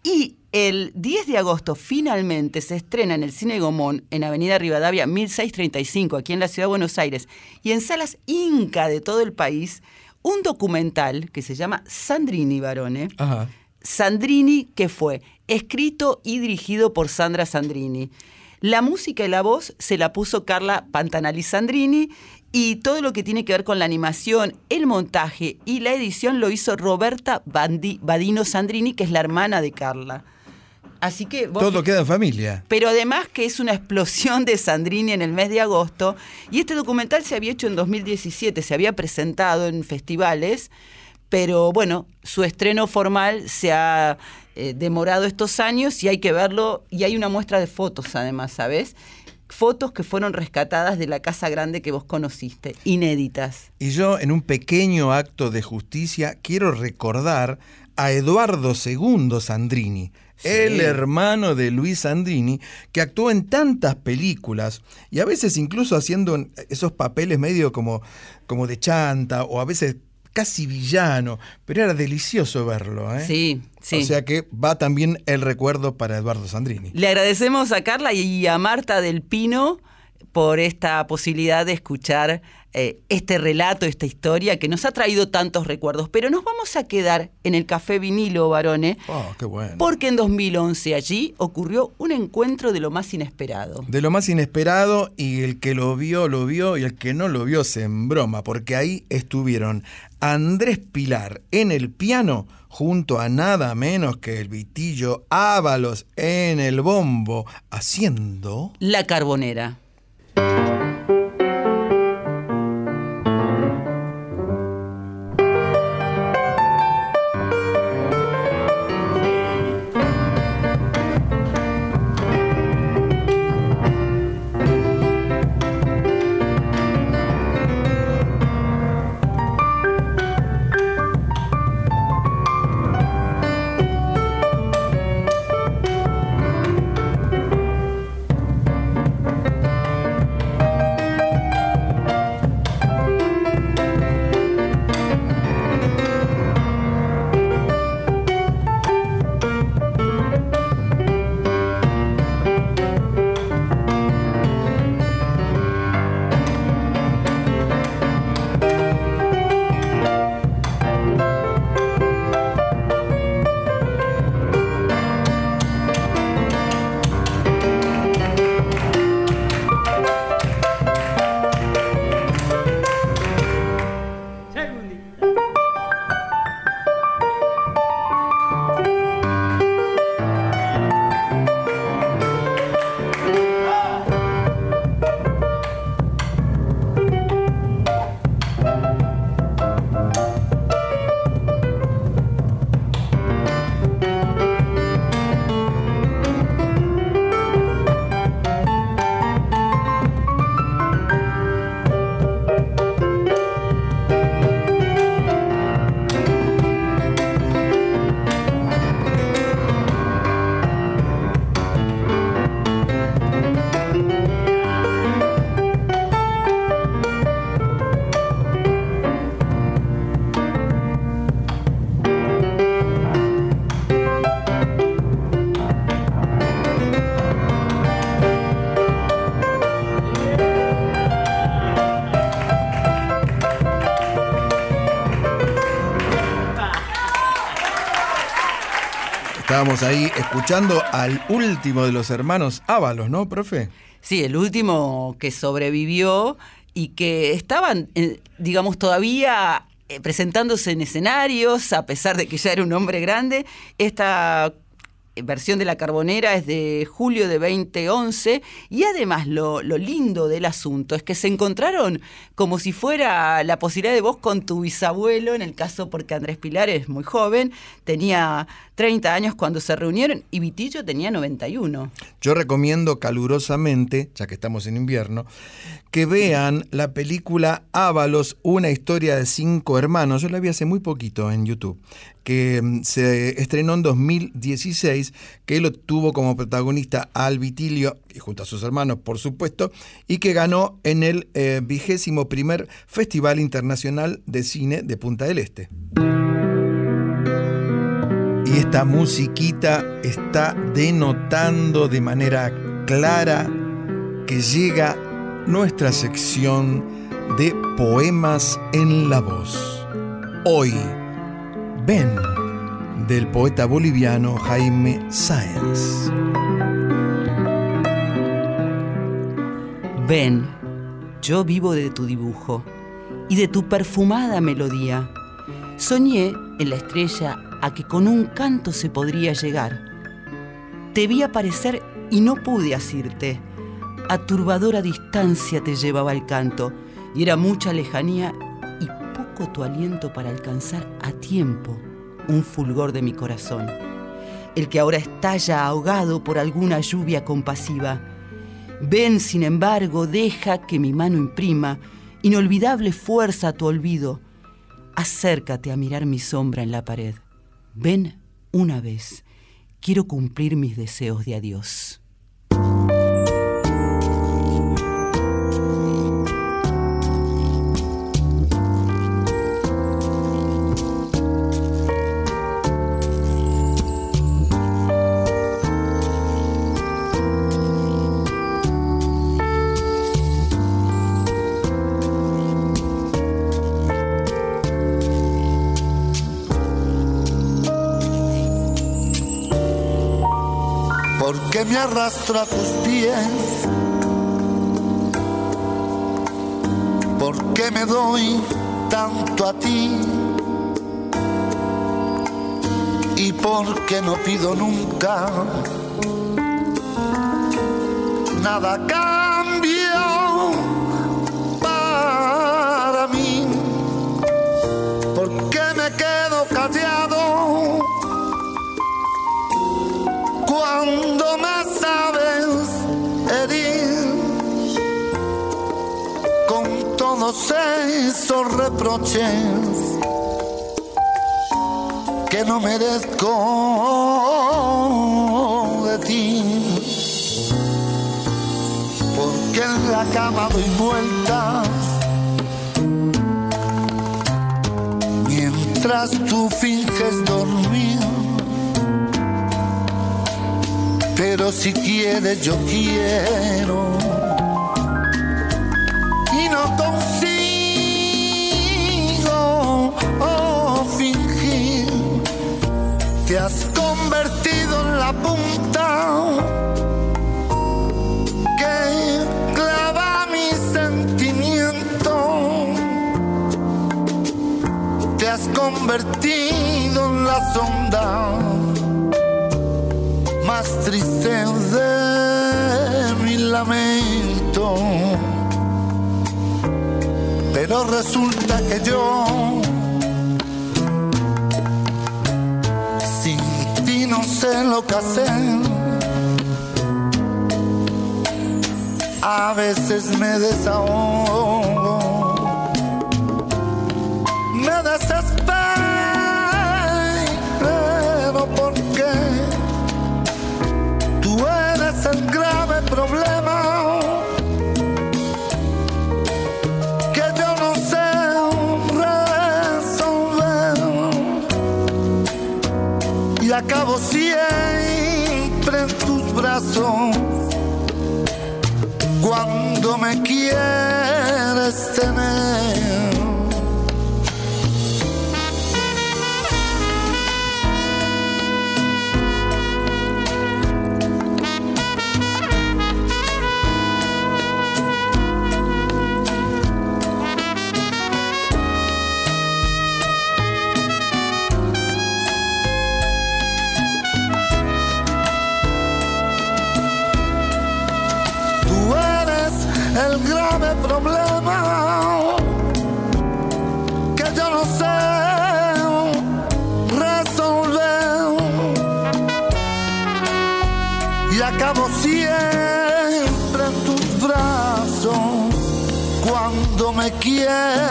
Y el 10 de agosto, finalmente, se estrena en el Cine Gomón, en Avenida Rivadavia 1635, aquí en la Ciudad de Buenos Aires, y en salas Inca de todo el país, un documental que se llama Sandrini Barone. Ajá. Sandrini, que fue escrito y dirigido por Sandra Sandrini. La música y la voz se la puso Carla Pantanali Sandrini Y todo lo que tiene que ver con la animación, el montaje y la edición lo hizo Roberta Bandi- Badino Sandrini, que es la hermana de Carla. Así que vos Todo queda en familia. pero además que es una explosión de Sandrini en el mes de agosto. Y este documental se había hecho en 2017, se había presentado en festivales, pero bueno, su estreno formal se ha eh, demorado estos años y hay que verlo. Y hay una muestra de fotos además, ¿sabes? Fotos que fueron rescatadas de la casa grande que vos conociste, inéditas. Y yo, en un pequeño acto de justicia, quiero recordar a Eduardo II Sandrini, el hermano de Luis Sandrini, que actuó en tantas películas y a veces incluso haciendo en- esos papeles medio como, como de chanta o a veces casi villano, pero era delicioso verlo. ¿eh? Sí, sí. O sea que va también el recuerdo para Eduardo Sandrini. Le agradecemos a Carla y a Marta del Pino por esta posibilidad de escuchar eh, este relato, esta historia que nos ha traído tantos recuerdos. Pero nos vamos a quedar en el Café Vinilo, varones, Oh, qué bueno. porque en 2011 allí ocurrió un encuentro de lo más inesperado. De lo más inesperado y el que lo vio, lo vio y el que no lo vio se embroma, porque ahí estuvieron Andrés Pilar en el piano junto a nada menos que el Vitillo Ábalos en el bombo haciendo... La Carbonera. Thank you. Estábamos ahí escuchando al último de los hermanos Ábalos, ¿no, profe? Sí, el último que sobrevivió y que estaban, eh, digamos, todavía eh, presentándose en escenarios, a pesar de que ya era un hombre grande. Esta versión de La Carbonera es de julio de 2011 y además lo, lo lindo del asunto es que se encontraron como si fuera la posibilidad de vos con tu bisabuelo, en el caso porque Andrés Pilar es muy joven, tenía 30 años cuando se reunieron y Vitillo tenía 91. Yo recomiendo calurosamente, ya que estamos en invierno, que vean la película Ábalos, una historia de cinco hermanos. Yo la vi hace muy poquito en YouTube, que mm, se estrenó en 2016, que lo tuvo como protagonista al Vitilio, y junto a sus hermanos, por supuesto, y que ganó en el eh, vigésimo primer Festival Internacional de Cine de Punta del Este. Y esta musiquita está denotando de manera clara que llega nuestra sección de poemas en la voz. Hoy, ven del poeta boliviano Jaime Sáenz. Ven, Yo vivo de tu dibujo y de tu perfumada melodía. Soñé en la estrella a que con un canto se podría llegar. Te vi aparecer y no pude asirte. A turbadora distancia te llevaba el canto y era mucha lejanía tu aliento para alcanzar a tiempo un fulgor de mi corazón. El que ahora estalla ahogado por alguna lluvia compasiva. Ven, sin embargo, deja que mi mano imprima inolvidable fuerza a tu olvido. Acércate a mirar mi sombra en la pared. Ven una vez. Quiero cumplir mis deseos de adiós. Me arrastro a tus pies. ¿Por qué me doy tanto a ti? ¿Y por qué no pido nunca nada cambio todos esos reproches que no merezco de ti. Porque en la cama doy vueltas mientras tú finges dormir. pero si quieres yo quiero y no consigo te has convertido en la punta que clava mi sentimiento te has convertido en la sonda más triste de mi lamento. Pero resulta que yo que hacer. A veces me desahogo, siempre en tus brazos cuando me quieres tener. Me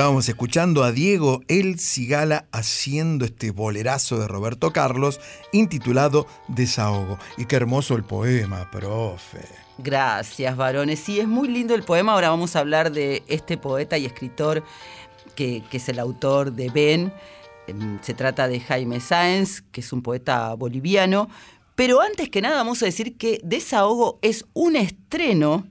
Estábamos escuchando a Diego El Cigala haciendo este bolerazo de Roberto Carlos intitulado Desahogo. Y qué hermoso el poema, profe. Gracias, varones. Sí, es muy lindo el poema. Ahora vamos a hablar de este poeta y escritor que, que es el autor de Ben. Em, Se trata de Jaime Sáenz, que es un poeta boliviano. Pero antes que nada vamos a decir que Desahogo es un estreno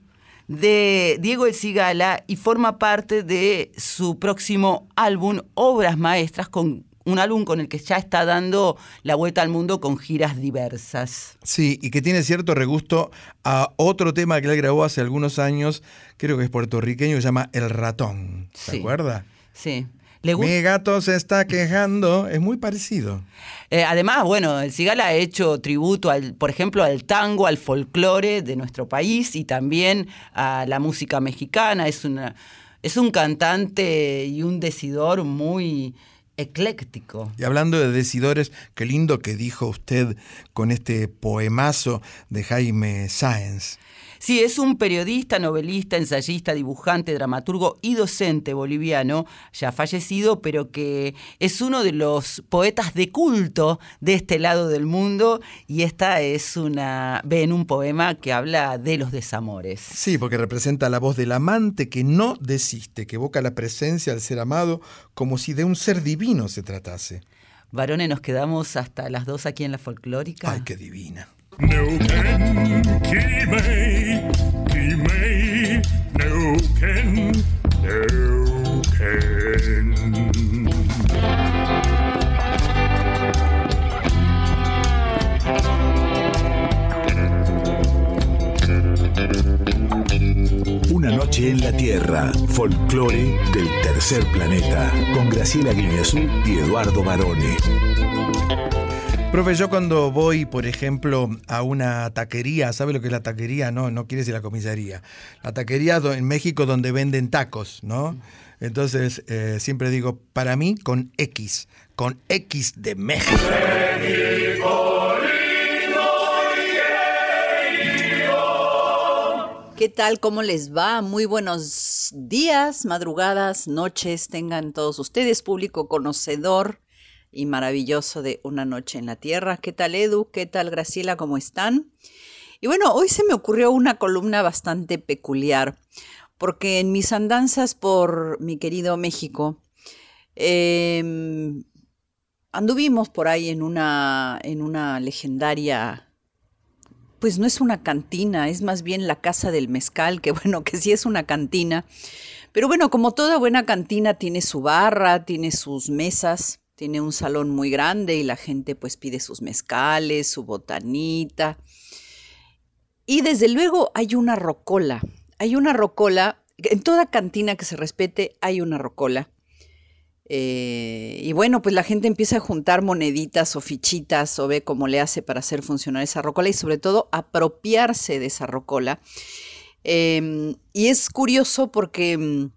de Diego El Cigala y forma parte de su próximo álbum Obras Maestras, con un álbum con el que ya está dando la vuelta al mundo con giras diversas. Sí, y que tiene cierto regusto a otro tema que él grabó hace algunos años, creo que es puertorriqueño, que se llama El Ratón. ¿Se Sí. acuerda? Sí. Mi gato se está quejando, es muy parecido. Eh, además, bueno, el Cigala ha hecho tributo, al, por ejemplo, al tango, al folclore de nuestro país y también a la música mexicana. Es, una, es un cantante y un decidor muy ecléctico. Y hablando de decidores, qué lindo que dijo usted con este poemazo de Jaime Sáenz. Sí, es un periodista, novelista, ensayista, dibujante, dramaturgo y docente boliviano, ya fallecido, pero que es uno de los poetas de culto de este lado del mundo y esta es una, ven un poema que habla de los desamores. Sí, porque representa la voz del amante que no desiste, que evoca la presencia del ser amado como si de un ser divino se tratase. Varones, nos quedamos hasta las dos aquí en la folclórica. Ay, qué divina. Neuquén, Quimei, Quimei, Neuquén, Neuquén. Una noche en la Tierra, folclore del tercer planeta, con Graciela Guineazú y Eduardo Barone. Profe, yo cuando voy, por ejemplo, a una taquería, ¿sabe lo que es la taquería? No, no quiere decir la comisaría. La taquería en México donde venden tacos, ¿no? Entonces, eh, siempre digo, para mí, con X, con X de México. ¿Qué tal? ¿Cómo les va? Muy buenos días, madrugadas, noches tengan todos ustedes, público conocedor y maravilloso de Una Noche en la Tierra. ¿Qué tal Edu? ¿Qué tal Graciela? ¿Cómo están? Y bueno, hoy se me ocurrió una columna bastante peculiar, porque en mis andanzas por mi querido México, em, anduvimos por ahí en una, en una legendaria pues no es una cantina, es más bien la casa del mezcal, que bueno, que sí es una cantina. Pero bueno, como toda buena cantina tiene su barra, tiene sus mesas, tiene un salón muy grande y la gente pues pide sus mezcales, su botanita. Y desde luego hay una rocola, hay una rocola, en toda cantina que se respete hay una rocola. Eh, y bueno, pues la gente empieza a juntar moneditas o fichitas o ve cómo le hace para hacer funcionar esa rocola y sobre todo apropiarse de esa rocola. Eh, y es curioso porque, mm,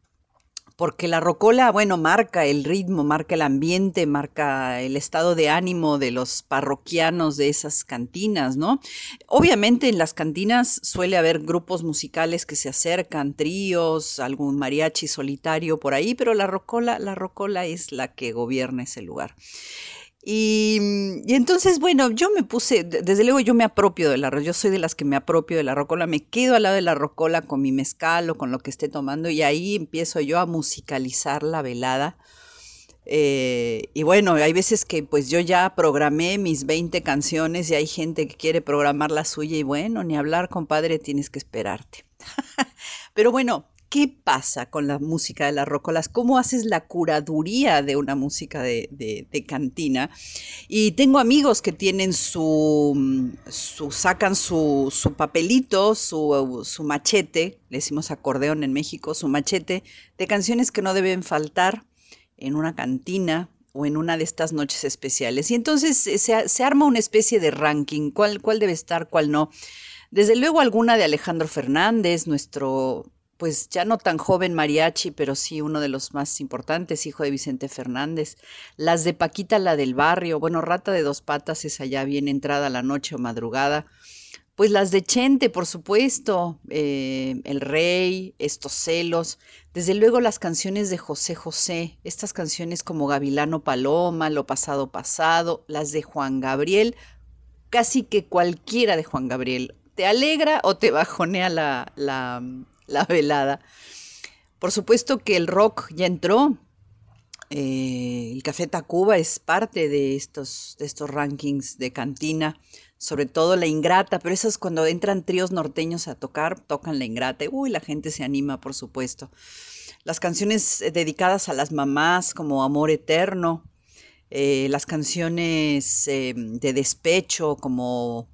porque la rocola, bueno, marca el ritmo, marca el ambiente, marca el estado de ánimo de los parroquianos de esas cantinas, ¿no? Obviamente en las cantinas suele haber grupos musicales que se acercan, tríos, algún mariachi solitario por ahí, pero la rocola, la rocola es la que gobierna ese lugar. Y, y entonces, bueno, yo me puse, de- desde luego yo me apropio de la ro- yo soy de las que me apropio de la rocola, me quedo al lado de la rocola con mi mezcal o con lo que esté tomando y ahí empiezo yo a musicalizar la velada. Eh, y bueno, hay veces que pues yo ya programé mis 20 canciones y hay gente que quiere programar la suya y bueno, ni hablar, compadre, tienes que esperarte. Pero bueno, ¿qué pasa con la música de las rocolas? ¿Cómo haces la curaduría de una música de, cantina? Y tengo amigos que tienen su, mm, su sacan su, su papelito, su, su machete, le decimos acordeón en México, su machete de canciones que no deben faltar en una cantina o en una de estas noches especiales. Y entonces eh, se, se arma una especie de ranking, cuál, cuál debe estar, cuál no. Desde luego alguna de Alejandro Fernández, nuestro, pues ya no tan joven mariachi, pero sí uno de los más importantes, hijo de Vicente Fernández. Las de Paquita, la del barrio, bueno, Rata de dos patas, esa ya bien entrada la noche o madrugada. Pues las de Chente, por supuesto, eh, El Rey, Estos celos, desde luego las canciones de José José, estas canciones como Gavilano Paloma, Lo pasado pasado, las de Juan Gabriel, casi que cualquiera de Juan Gabriel. ¿Te alegra o te bajonea la, la, la velada? Por supuesto que el rock ya entró. Eh, el Café Tacuba es parte de estos, de estos rankings de cantina sobre todo la ingrata, pero eso es cuando entran tríos norteños a tocar, tocan la ingrata, uy, la gente se anima, por supuesto. Las canciones eh, dedicadas a las mamás, como Amor Eterno, eh, las canciones eh, de despecho, como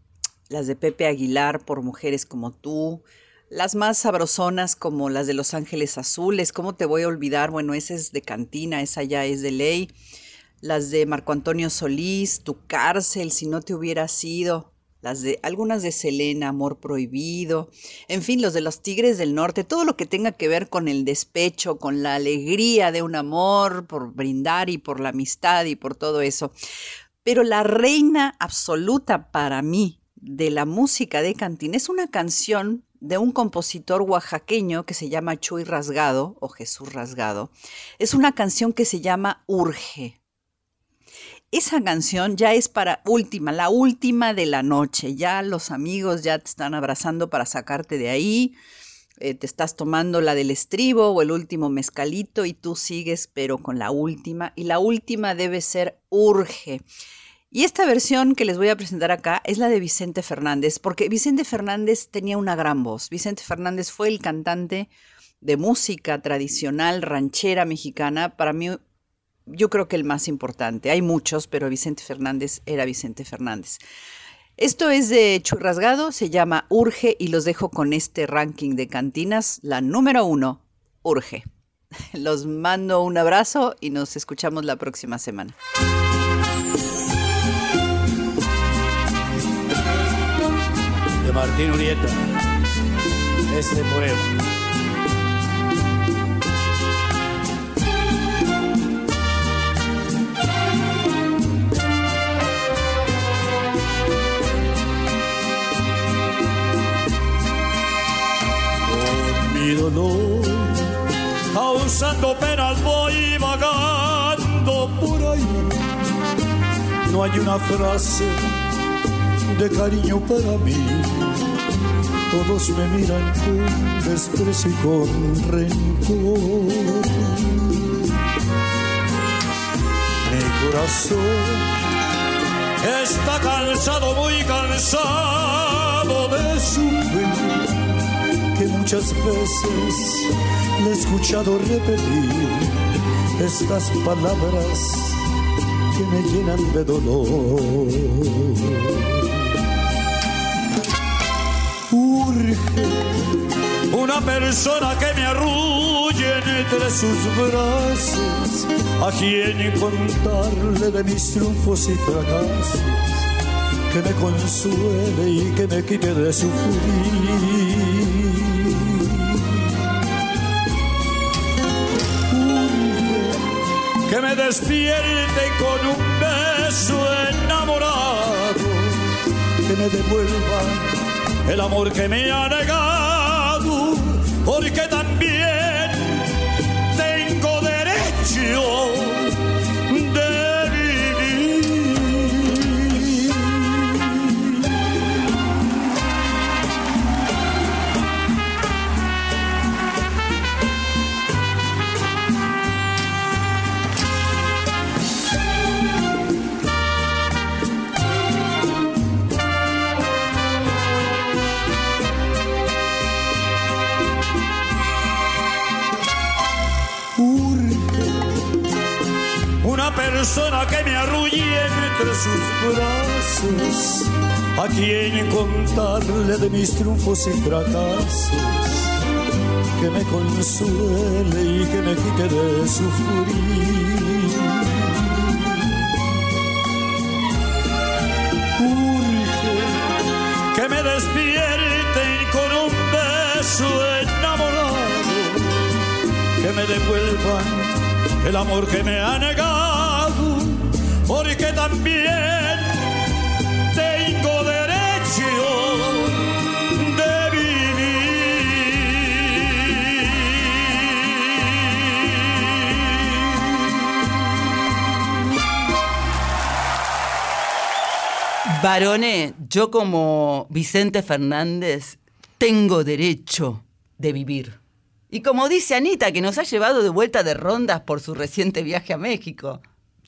las de Pepe Aguilar, por Mujeres como tú, las más sabrosonas, como las de Los Ángeles Azules, ¿cómo te voy a olvidar? Bueno, esa es de cantina, esa ya es de ley las de Marco Antonio Solís, Tu cárcel, si no te hubiera sido, las de algunas de Selena, Amor prohibido, en fin, los de los Tigres del Norte, todo lo que tenga que ver con el despecho, con la alegría de un amor, por brindar y por la amistad y por todo eso. Pero la reina absoluta para mí de la música de Cantín es una canción de un compositor oaxaqueño que se llama Chuy Rasgado o Jesús Rasgado. Es una canción que se llama Urge esa canción ya es para última, la última de la noche. Ya los amigos ya te están abrazando para sacarte de ahí. Eh, te estás tomando la del estribo o el último mezcalito y tú sigues, pero con la última. Y la última debe ser Urge. Y esta versión que les voy a presentar acá es la de Vicente Fernández, porque Vicente Fernández tenía una gran voz. Vicente Fernández fue el cantante de música tradicional ranchera mexicana, para mí yo creo que el más importante. Hay muchos, pero Vicente Fernández era Vicente Fernández. Esto es de Churrasgado, se llama Urge y los dejo con este ranking de cantinas, la número uno, Urge. Los mando un abrazo y nos escuchamos la próxima semana. Martín Urieta, este poema. dolor, causando penas voy vagando por ahí. No hay una frase de cariño para mí. Todos me miran con desprecio y con rencor. Mi corazón está cansado, muy cansado de sufrir que muchas veces le he escuchado repetir estas palabras que me llenan de dolor. Una persona que me arrulle entre sus brazos, a quien contarle de mis triunfos y fracasos, que me consuele y que me quite de sufrir que me despierte con un beso enamorado, que me devuelva el amor que me ha negado, porque también persona que me arrulle entre sus brazos, a quien contarle de mis triunfos y fracasos, que me consuele y que me quite de sufrir. Urge que me despierten con un beso enamorado, que me devuelvan el amor que me ha negado porque también tengo derecho de vivir. Varone, yo como Vicente Fernández tengo derecho de vivir. Y como dice Anita, que nos ha llevado de vuelta de rondas por su reciente viaje a México.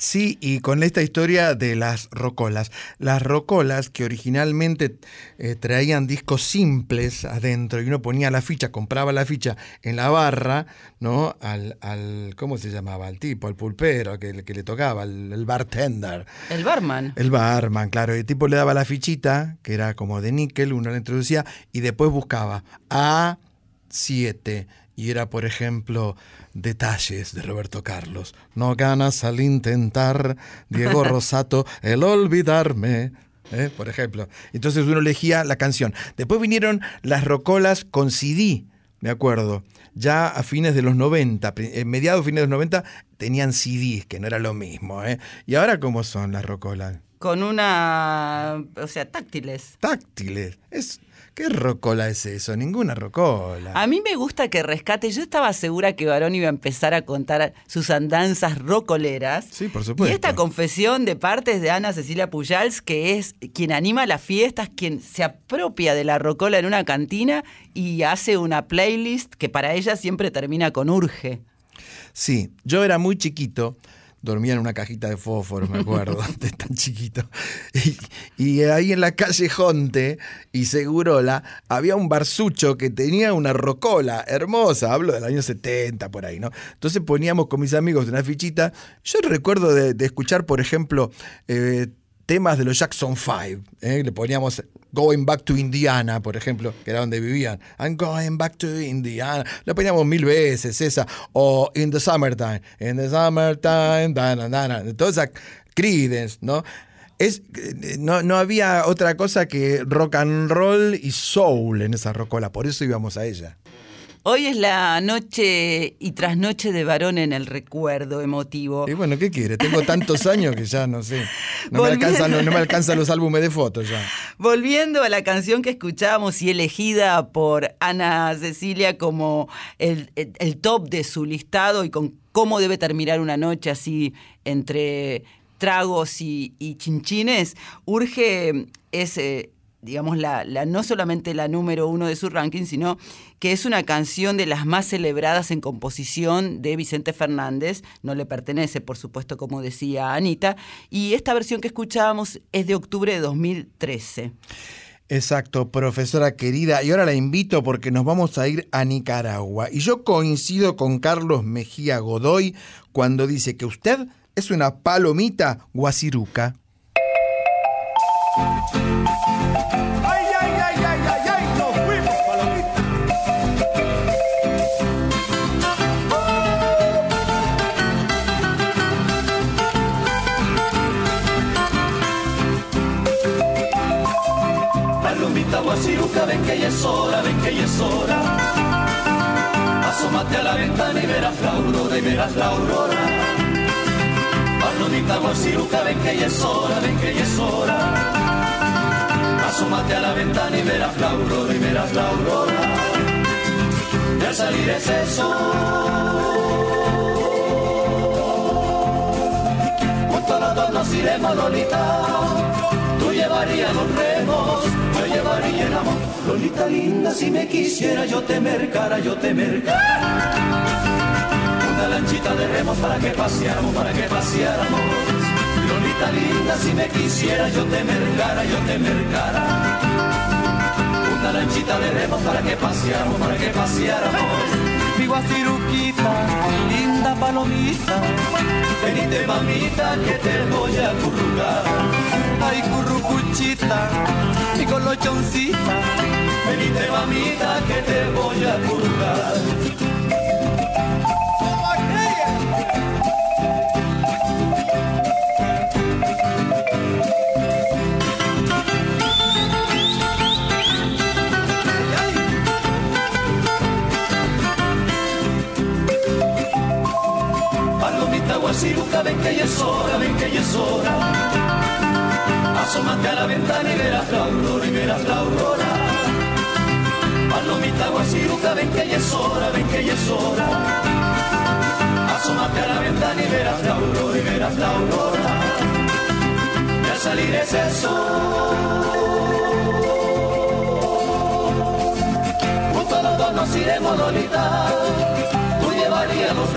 Sí, y con esta historia de las rocolas. Las rocolas que originalmente eh, traían discos simples adentro y uno ponía la ficha, compraba la ficha en la barra, ¿no? Al, al ¿cómo se llamaba? Al tipo, al pulpero que, que le tocaba, el, el bartender. El barman. El barman, claro. El tipo le daba la fichita, que era como de níquel, uno la introducía y después buscaba A7 y era, por ejemplo, Detalles de Roberto Carlos. No ganas al intentar, Diego Rosato, el olvidarme. ¿eh? Por ejemplo. Entonces uno elegía la canción. Después vinieron las rocolas con CD, me acuerdo. Ya a fines de los 90, en mediados fines de los 90, tenían CDs, que no era lo mismo. ¿eh? ¿Y ahora cómo son las rocolas? Con una. O sea, táctiles. Táctiles. Es, ¿Qué rocola es eso? Ninguna rocola. A mí me gusta que rescate. Yo estaba segura que Varón iba a empezar a contar sus andanzas rocoleras. Sí, por supuesto. Y esta confesión de partes de Ana Cecilia Pujals, que es quien anima las fiestas, quien se apropia de la rocola en una cantina y hace una playlist que para ella siempre termina con urge. Sí, yo era muy chiquito dormía en una cajita de fósforos, me acuerdo, de tan chiquito. Y, ahí en la calle Jonte y Segurola había un barsucho que tenía una rocola hermosa, hablo del año 70 por ahí, ¿no? Entonces poníamos con mis amigos una fichita. Yo recuerdo de, de escuchar, por ejemplo, eh, temas de los Jackson 5. ¿eh? Le poníamos Going Back to Indiana, por ejemplo, que era donde vivían. I'm going back to Indiana. Lo poníamos mil veces esa. O In the Summertime. In the Summertime. Dana. Toda Creedence, ¿no? Es, no, no había otra cosa que rock and roll y soul en esa rocola. Por eso íbamos a ella. Hoy es la noche y trasnoche de varón en el recuerdo emotivo. Y bueno, ¿qué quiere? Tengo tantos años que ya no sé. No, me alcanzan, no, no me alcanzan los álbumes de fotos ya. Volviendo a la canción que escuchábamos y elegida por Ana Cecilia como el, el, el top de su listado y con cómo debe terminar una noche así entre tragos y, y chinchines, urge ese digamos, la, no solamente la número uno de su ranking, sino que es una canción de las más celebradas en composición de Vicente Fernández. No le pertenece, por supuesto, como decía Anita. Y esta versión que escuchábamos es de octubre de 2013. Exacto, profesora querida. Y ahora la invito porque nos vamos a ir a Nicaragua. Y yo coincido con Carlos Mejía Godoy cuando dice que usted es una palomita. Guasiruca, aurora, y verás la aurora. Palomita Guasiruca, ven que ya es hora, ven que ya es hora. Asómate a la ventana y verás la aurora, y verás la aurora. Y al salir ese sol, junto a los dos nos iremos, Lolita. Tú llevarías los remos yo llevaría el amor. Lolita linda, si me quisiera, yo te mercara, yo te mercara. Una lanchita de remos para que paseáramos, para que paseáramos. Lolita linda, si me quisiera, yo te mercara, yo te mercara. Una lanchita de remos para que paseáramos, para que paseáramos. Mi guasiruquita, linda palomita. Venite mamita que te voy a currucar. Ay currucuchita, mi colochoncita. Venite mamita que te voy a currucar. Ven que ya es hora, ven que ya es hora. Asómate a la ventana y verás la aurora, y verás la aurora. Palomita Guasiruca, ven que ya es hora, ven que ya es hora. Asómate a la ventana y verás la aurora, y verás la aurora. Y al salir es eso. Juntos los dos nos iremos, Lolita. Tú llevarías los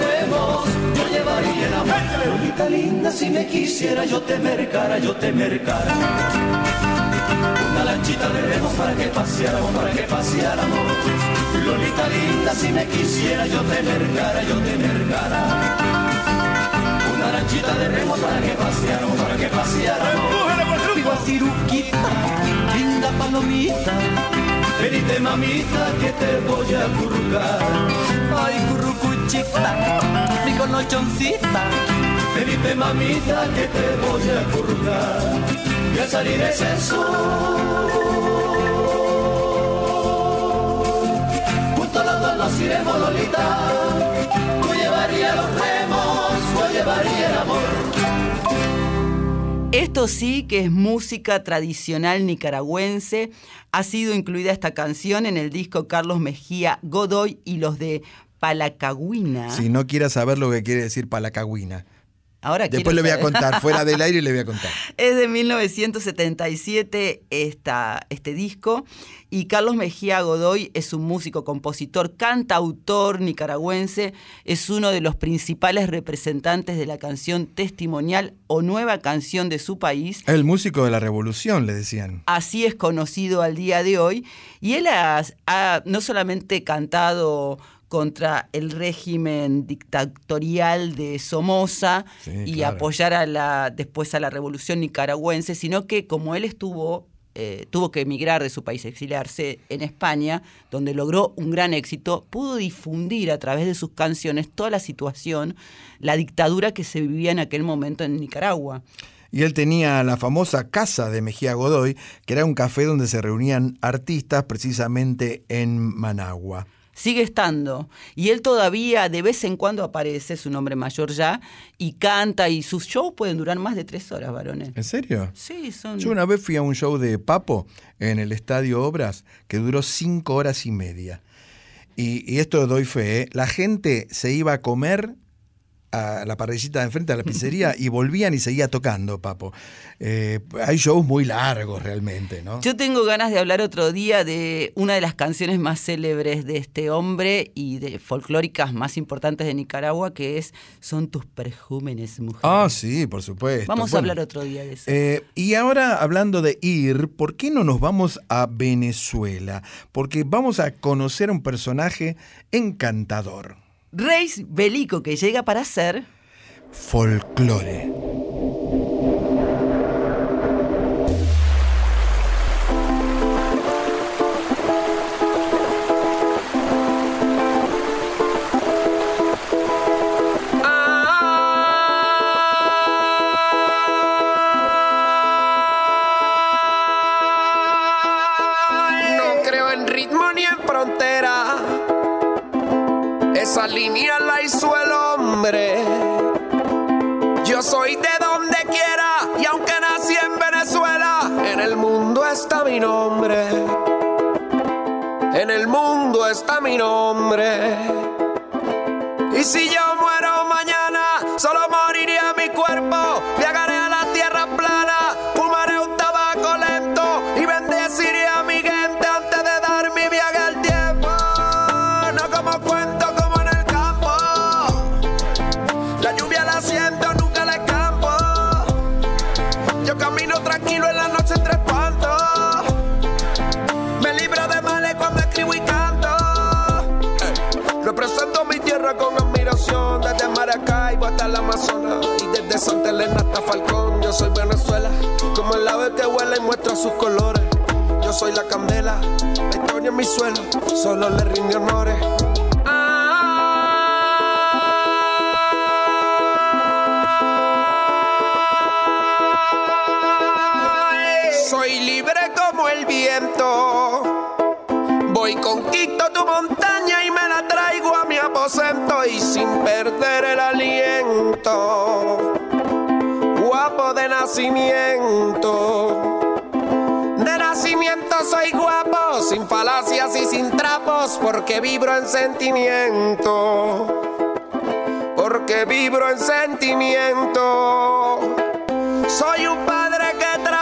llevaría el amor. Lolita linda, si me quisiera, yo te mercara, yo te mercara. Una lanchita de remos para que paseáramos, para que paseáramos. Lolita linda, si me quisiera, yo te mercara, yo te mercara. Una lanchita de remos para que paseáramos, para que paseáramos. Digo a Ciruquita, linda palomita. Venite mamita que te voy a currucar. Ay, currucuchita, mi colochoncita. Venite mamita que te voy a currucar. Y al salir es eso. Juntos los dos nos iremos, Lolita. Tú llevarías los remos, yo llevaría el amor. Esto sí que es música tradicional nicaragüense. Ha sido incluida esta canción en el disco Carlos Mejía Godoy y los de Palacagüina. Si no quiera saber lo que quiere decir palacagüina. Ahora Después le voy a contar, fuera del aire le voy a contar. Es de 1977 esta, este disco y Carlos Mejía Godoy es un músico, compositor, cantautor nicaragüense, es uno de los principales representantes de la canción testimonial o nueva canción de su país. El músico de la revolución, le decían. Así es conocido al día de hoy y él ha, ha no solamente cantado contra el régimen dictatorial de Somoza Sí, y claro. apoyar a la, después a la revolución nicaragüense, sino que como él estuvo, eh, tuvo que emigrar de su país, exiliarse en España, donde logró un gran éxito, pudo difundir a través de sus canciones toda la situación, la dictadura que se vivía en aquel momento en Nicaragua. Y él tenía la famosa casa de Mejía Godoy, que era un café donde se reunían artistas precisamente en Managua. Sigue estando. Y él todavía de vez en cuando aparece, es un hombre mayor ya, y canta, y sus shows pueden durar más de tres horas, varones. ¿En serio? Sí, son... Yo una vez fui a un show de Papo en el Estadio Obras que duró cinco horas y media. Y, y esto doy fe, ¿eh? la gente se iba a comer a la parrillita de enfrente a la pizzería y volvían y seguía tocando, Papo. Eh, hay shows muy largos realmente, ¿no? Yo tengo ganas de hablar otro día de una de las canciones más célebres de este hombre y de folclóricas más importantes de Nicaragua, que es Son tus perjúmenes, mujer. Ah, sí, por supuesto. Vamos a hablar otro día de eso. Eh, y ahora, hablando de ir, ¿por qué no nos vamos a Venezuela? Porque vamos a conocer a un personaje encantador. Reis Belico, que llega para ser... Folclore. Esa línea la hizo el hombre. Yo soy de donde quiera y aunque nací en Venezuela, en el mundo está mi nombre. En el mundo está mi nombre. Y si yo muero mañana, soy Venezuela, como el ave que vuela y muestra sus colores. Yo soy la candela, la historia en mi suelo, solo le rinde honores. Soy libre como el viento. Voy conquisto tu montaña y me la traigo a mi aposento y sin perder el aliento. Nacimiento. De nacimiento soy guapo, sin falacias y sin trapos, porque vibro en sentimiento. Porque vibro en sentimiento. Soy un padre que viene el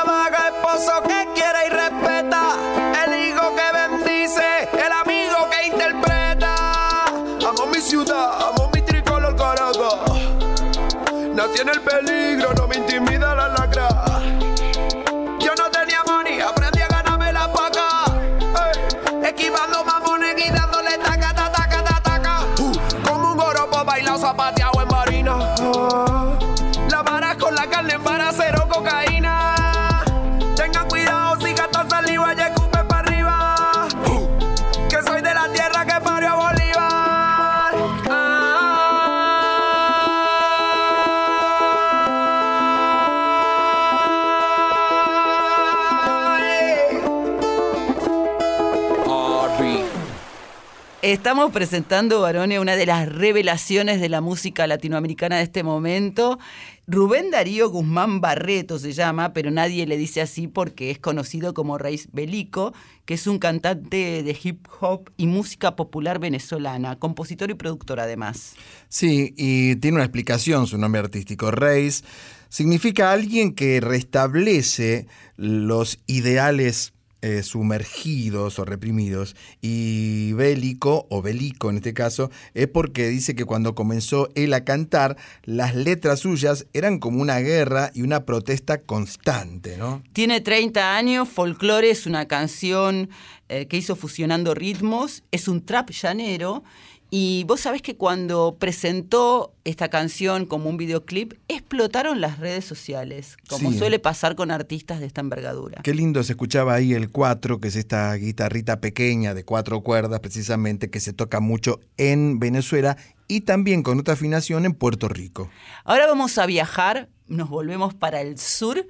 Estamos presentando, varones, una de las revelaciones de la música latinoamericana de este momento. Rubén Darío Guzmán Barreto se llama, pero nadie le dice así porque es conocido como Reis Belico, que es un cantante de hip hop y música popular venezolana, compositor y productor además. Sí, y tiene una explicación su nombre artístico. Reis significa alguien que restablece los ideales eh, sumergidos o reprimidos. Y bélico, o bélico en este caso, es porque dice que cuando comenzó él a cantar, las letras suyas eran como una guerra y una protesta constante, ¿no? Tiene 30 años, Folklore es una canción eh, que hizo fusionando ritmos, es un trap llanero. Y vos sabés que cuando presentó esta canción como un videoclip, explotaron las redes sociales, como Sí. suele pasar con artistas de esta envergadura. Qué lindo se escuchaba ahí el 4, que es esta guitarrita pequeña de cuatro cuerdas, precisamente, que se toca mucho en Venezuela y también con otra afinación en Puerto Rico. Ahora vamos a viajar, nos volvemos para el sur,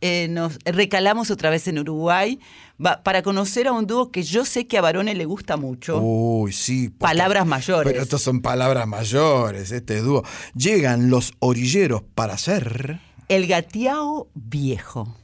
eh, nos recalamos otra vez en Uruguay va- para conocer a un dúo que yo sé que a Barone le gusta mucho. Uy, sí. porque- Palabras mayores. Pero estos son palabras mayores, este dúo. Llegan los orilleros para hacer... El gateao viejo.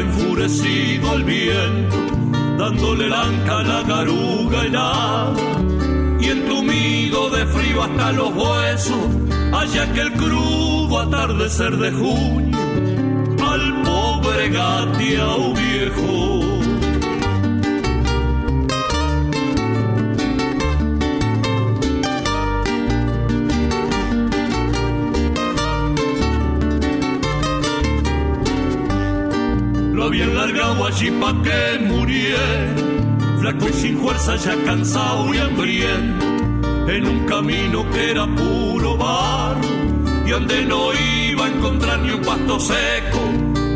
Enfurecido al viento, dándole lanca a la garuga helada y entumido de frío hasta los huesos, allá que el crudo atardecer de junio al pobre gateao viejo. Habían largado allí pa' que muriera, flaco y sin fuerza, ya cansado y hambriento, en un camino que era puro barro, y donde no iba a encontrar ni un pasto seco,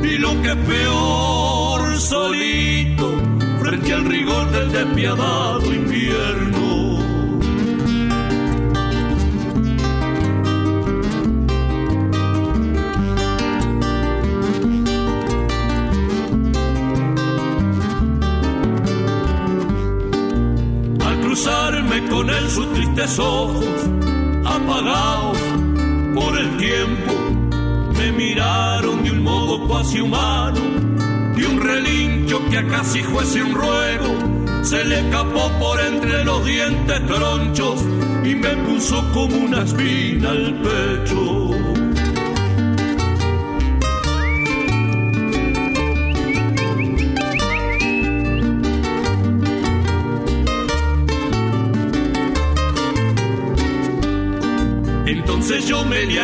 y lo que es peor, solito, frente al rigor del despiadado invierno. Sus tristes ojos apagados por el tiempo me miraron de un modo cuasi humano y un relincho que a casi fuese un ruego se le escapó por entre los dientes tronchos y me puso como una espina al pecho.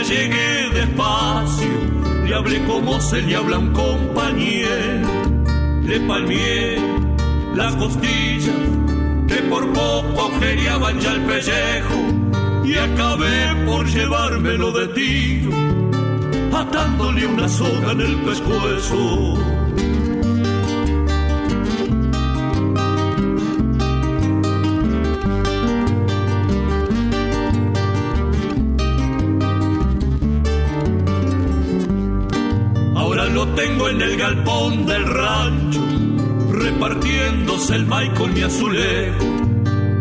Allegué despacio, le hablé como se le habla a un compañero, le palmié las costillas que por poco agujereaban ya el pellejo y acabé por llevármelo de tiro, atándole una soga en el pescuezo. Galpón del rancho, repartiéndose el maíz con mi azulejo,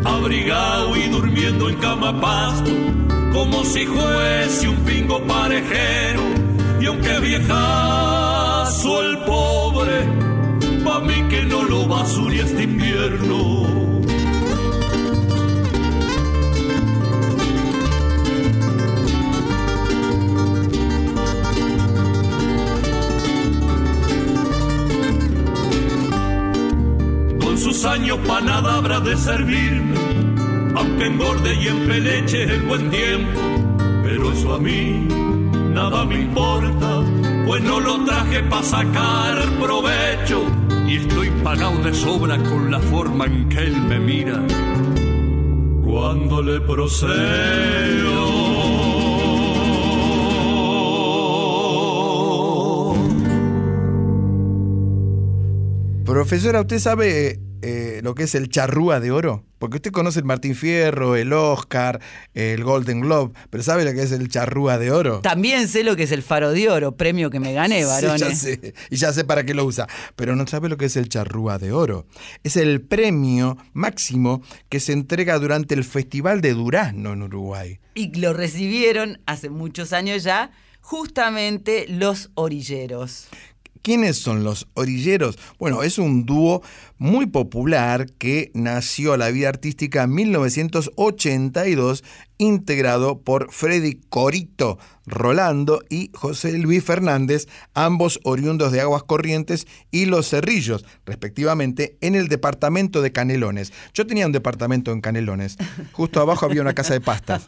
abrigado y durmiendo en cama pasto, como si fuese un pingo parejero. Y aunque viejazo sus años pa' nada habrá de servirme, aunque engorde y empeleche el buen tiempo. Pero eso a mí nada me importa, pues no lo traje pa' sacar provecho. Y estoy pagado de sobra con la forma en que él me mira cuando le procedo. Profesora, ¿usted sabe eh, lo que es el charrúa de oro? Porque usted conoce el Martín Fierro, el Oscar, el Golden Globe, pero ¿sabe lo que es el charrúa de oro? También sé lo que es el faro de oro, premio que me gané, Sí, varones. ya sé, y ya sé para qué lo usa, pero no sabe lo que es el charrúa de oro. Es el premio máximo que se entrega durante el Festival de Durazno en Uruguay. Y lo recibieron hace muchos años ya, justamente los orilleros. ¿Quiénes son los orilleros? Bueno, es un dúo muy popular que nació a la vida artística en 1982, integrado por Freddy Corito Rolando y José Luis Fernández, ambos oriundos de Aguas Corrientes y Los Cerrillos, respectivamente, en el departamento de Canelones. Yo tenía un departamento en Canelones. Justo abajo había una casa de pastas.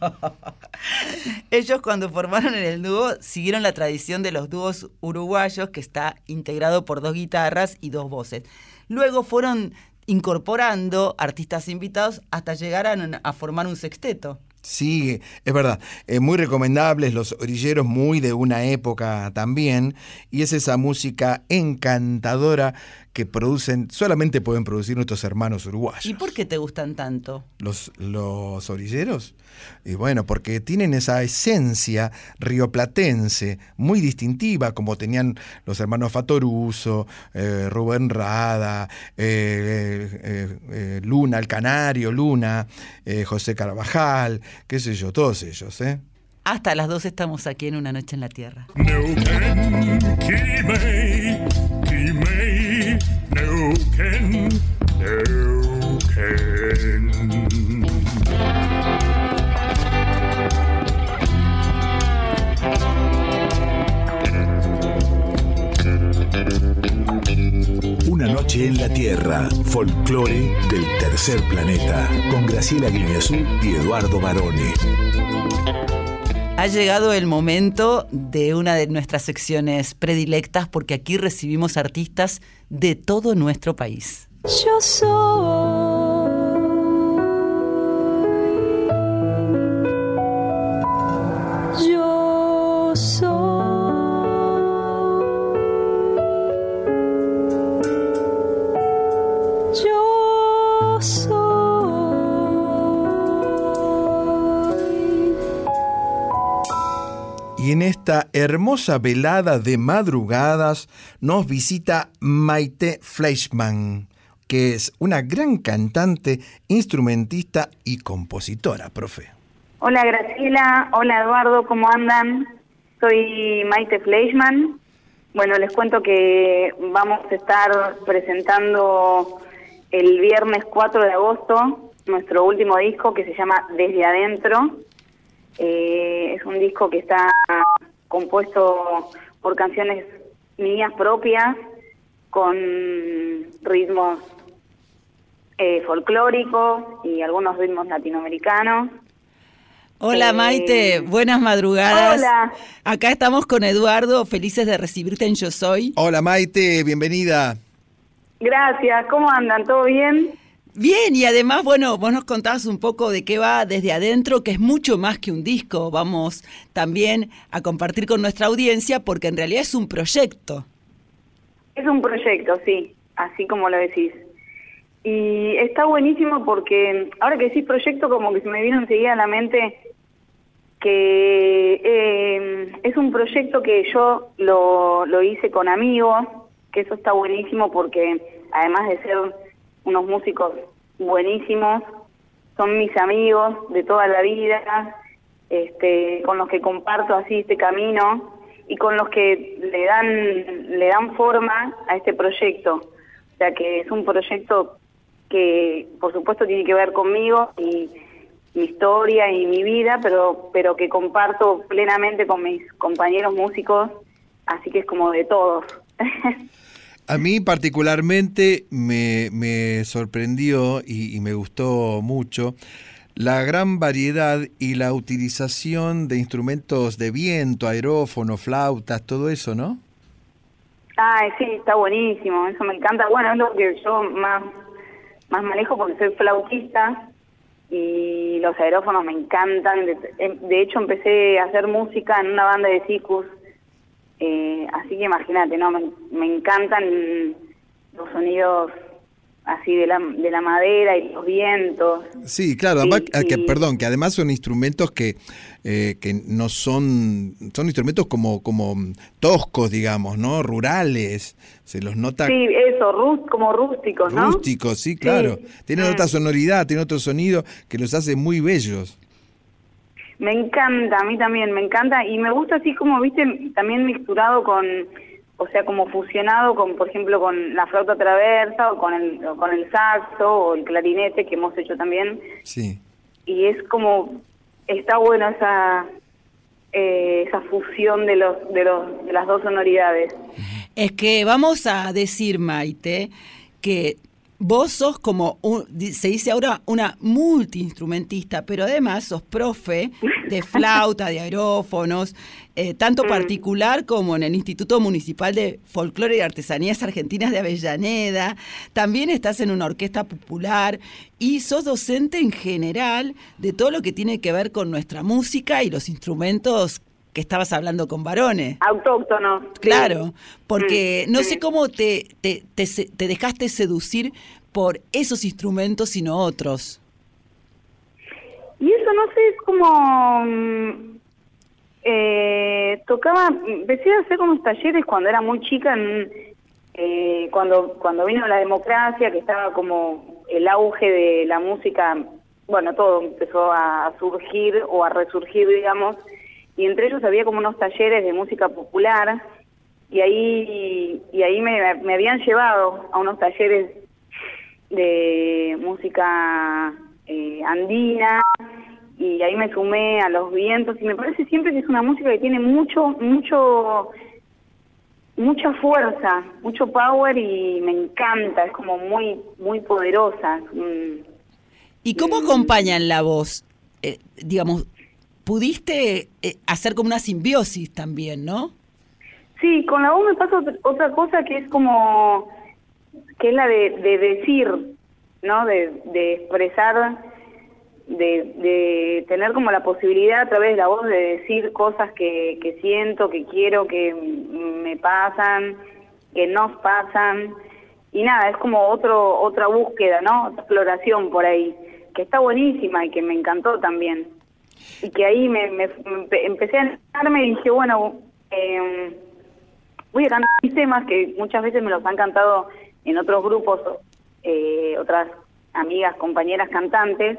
Ellos cuando formaron el dúo siguieron la tradición de los dúos uruguayos que está integrado por dos guitarras y dos voces. Luego fueron incorporando artistas invitados hasta llegar a, a formar un sexteto. Sí, es verdad. Eh, muy recomendables, los orilleros muy de una época también. Y es esa música encantadora que producen, solamente pueden producir nuestros hermanos uruguayos. ¿Y por qué te gustan tanto? Los, los orilleros. Y bueno, porque tienen esa esencia rioplatense muy distintiva, como tenían los hermanos Fatoruso, eh, Rubén Rada, eh, eh, eh, Luna, el Canario, Luna, eh, José Carvajal, qué sé yo, todos ellos, ¿eh? Hasta las dos estamos aquí en Una Noche en la Tierra. Neuquén. Una noche en la Tierra, folclore del tercer planeta, con Graciela Guineazú y Eduardo Barone. Ha llegado el momento de una de nuestras secciones predilectas porque aquí recibimos artistas de todo nuestro país. Yo soy. Yo soy. En esta hermosa velada de madrugadas nos visita Maite Fleischmann, que es una gran cantante, instrumentista y compositora, profe. Hola Graciela, hola Eduardo, ¿cómo andan? Soy Maite Fleischmann. Bueno, les cuento que vamos a estar presentando el viernes 4 de agosto nuestro último disco que se llama Desde Adentro. Eh, es un disco que está compuesto por canciones mías propias, con ritmos eh, folclóricos y algunos ritmos latinoamericanos. Hola Eh, Maite, buenas madrugadas. Hola. Acá estamos con Eduardo, felices de recibirte en Yo Soy. Hola Maite, bienvenida. Gracias, ¿cómo andan? ¿Todo bien? Bien, y además, bueno, vos nos contabas un poco de qué va desde adentro, que es mucho más que un disco. Vamos también a compartir con nuestra audiencia porque en realidad es un proyecto. Es un proyecto, sí, así como lo decís. Y está buenísimo porque ahora que decís proyecto, como que se me vino enseguida a la mente que eh, es un proyecto que yo lo, lo hice con amigos, que eso está buenísimo porque además de ser unos músicos buenísimos, son mis amigos de toda la vida este, con los que comparto así este camino y con los que le dan, le dan forma a este proyecto. O sea que es un proyecto que por supuesto tiene que ver conmigo y mi historia y mi vida, pero, pero que comparto plenamente con mis compañeros músicos, así que es como de todos. A mí particularmente me, me sorprendió y, me gustó mucho la gran variedad y la utilización de instrumentos de viento, aerófono, flautas, todo eso, ¿no? Ay, sí, está buenísimo, eso me encanta. Bueno, es lo que yo más, más manejo porque soy flautista y los aerófonos me encantan. De, de hecho, empecé a hacer música en una banda de circus, eh, así que imagínate, ¿no? Me, me encantan los sonidos así de la, de la madera y los vientos. Sí, claro, Sí, además, ah, que, y- perdón, que además son instrumentos que, eh, que no son, son instrumentos como, como toscos, digamos, ¿no? Rurales, se los nota Sí, eso, como rústicos, ¿no? rústicos, sí, claro. Tienen Mm. otra sonoridad, tienen otro sonido que los hace muy bellos. Me encanta, a mí también, me encanta y me gusta así como, viste, también mixturado con, o sea, como fusionado con, por ejemplo, con la flauta traversa o con el, o con el saxo o el clarinete que hemos hecho también Sí. y es como, está bueno esa, eh, esa fusión de los, de los, de las dos sonoridades. Es que vamos a decir, Maite, que vos sos como, un- se dice ahora, una multiinstrumentista, pero además sos profe de flauta, de aerófonos, eh, tanto particular como en el Instituto Municipal de Folclore y Artesanías Argentinas de Avellaneda. También estás en una orquesta popular y sos docente en general de todo lo que tiene que ver con nuestra música y los instrumentos que estabas hablando con varones. Autóctonos. sí. Claro, porque Mm, no sé cómo te, te, te te dejaste seducir por esos instrumentos, sino otros. Y eso, no sé, es como... mm, eh, tocaba, empecé a hacer unos talleres cuando era muy chica, en, eh, cuando, cuando vino la democracia, que estaba como el auge de la música, bueno, todo empezó a surgir o a resurgir, digamos, y entre ellos había como unos talleres de música popular, y ahí, y ahí me, me habían llevado a unos talleres de música eh, andina y ahí me sumé a los vientos y me parece siempre que es una música que tiene mucho mucho mucha fuerza mucho power y me encanta es como muy muy poderosa. ¿Y cómo acompañan la voz? Eh, digamos, pudiste eh, hacer como una simbiosis también, ¿no? Sí, con la voz me pasa ot- otra cosa que es como, que es la de, de decir, ¿no? De, de expresar, de, de tener como la posibilidad a través de la voz de decir cosas que, que siento, que quiero, que me pasan, que nos pasan. Y nada, es como otro, otra búsqueda, ¿no? Exploración por ahí, que está buenísima y que me encantó también. Y que ahí me, me- me empe- empecé a entrarme y dije, bueno, eh, voy a cantar mis temas que muchas veces me los han cantado en otros grupos, eh, otras amigas, compañeras cantantes.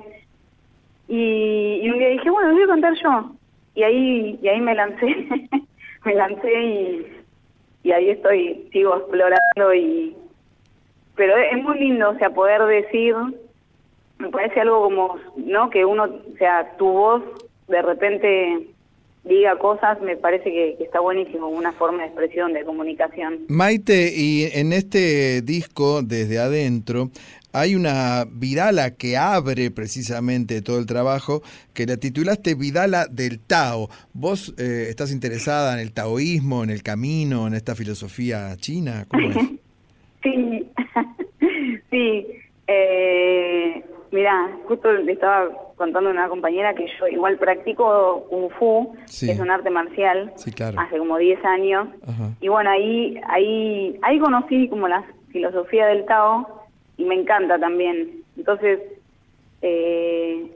Y, y un día dije, bueno, voy a cantar yo. Y ahí, y ahí me lancé, me lancé y, y ahí estoy, sigo explorando y... Pero es muy lindo, o sea, poder decir, me parece algo como, ¿no? Que uno, o sea, tu voz de repente diga cosas, me parece que, que está buenísimo, una forma de expresión, de comunicación. Maite, y en este disco, desde adentro, hay una Vidala que abre precisamente todo el trabajo, que la titulaste Vidala del Tao. ¿Vos eh, estás interesada en el taoísmo, en el camino, en esta filosofía china? ¿Cómo es? Sí, sí. Eh, mira, justo le estaba contando a una compañera que yo igual practico Kung Fu, Sí. que es un arte marcial, Sí, claro. hace como 10 años. Ajá. Y bueno, ahí, ahí, ahí conocí como la filosofía del Tao y me encanta también. Entonces, eh,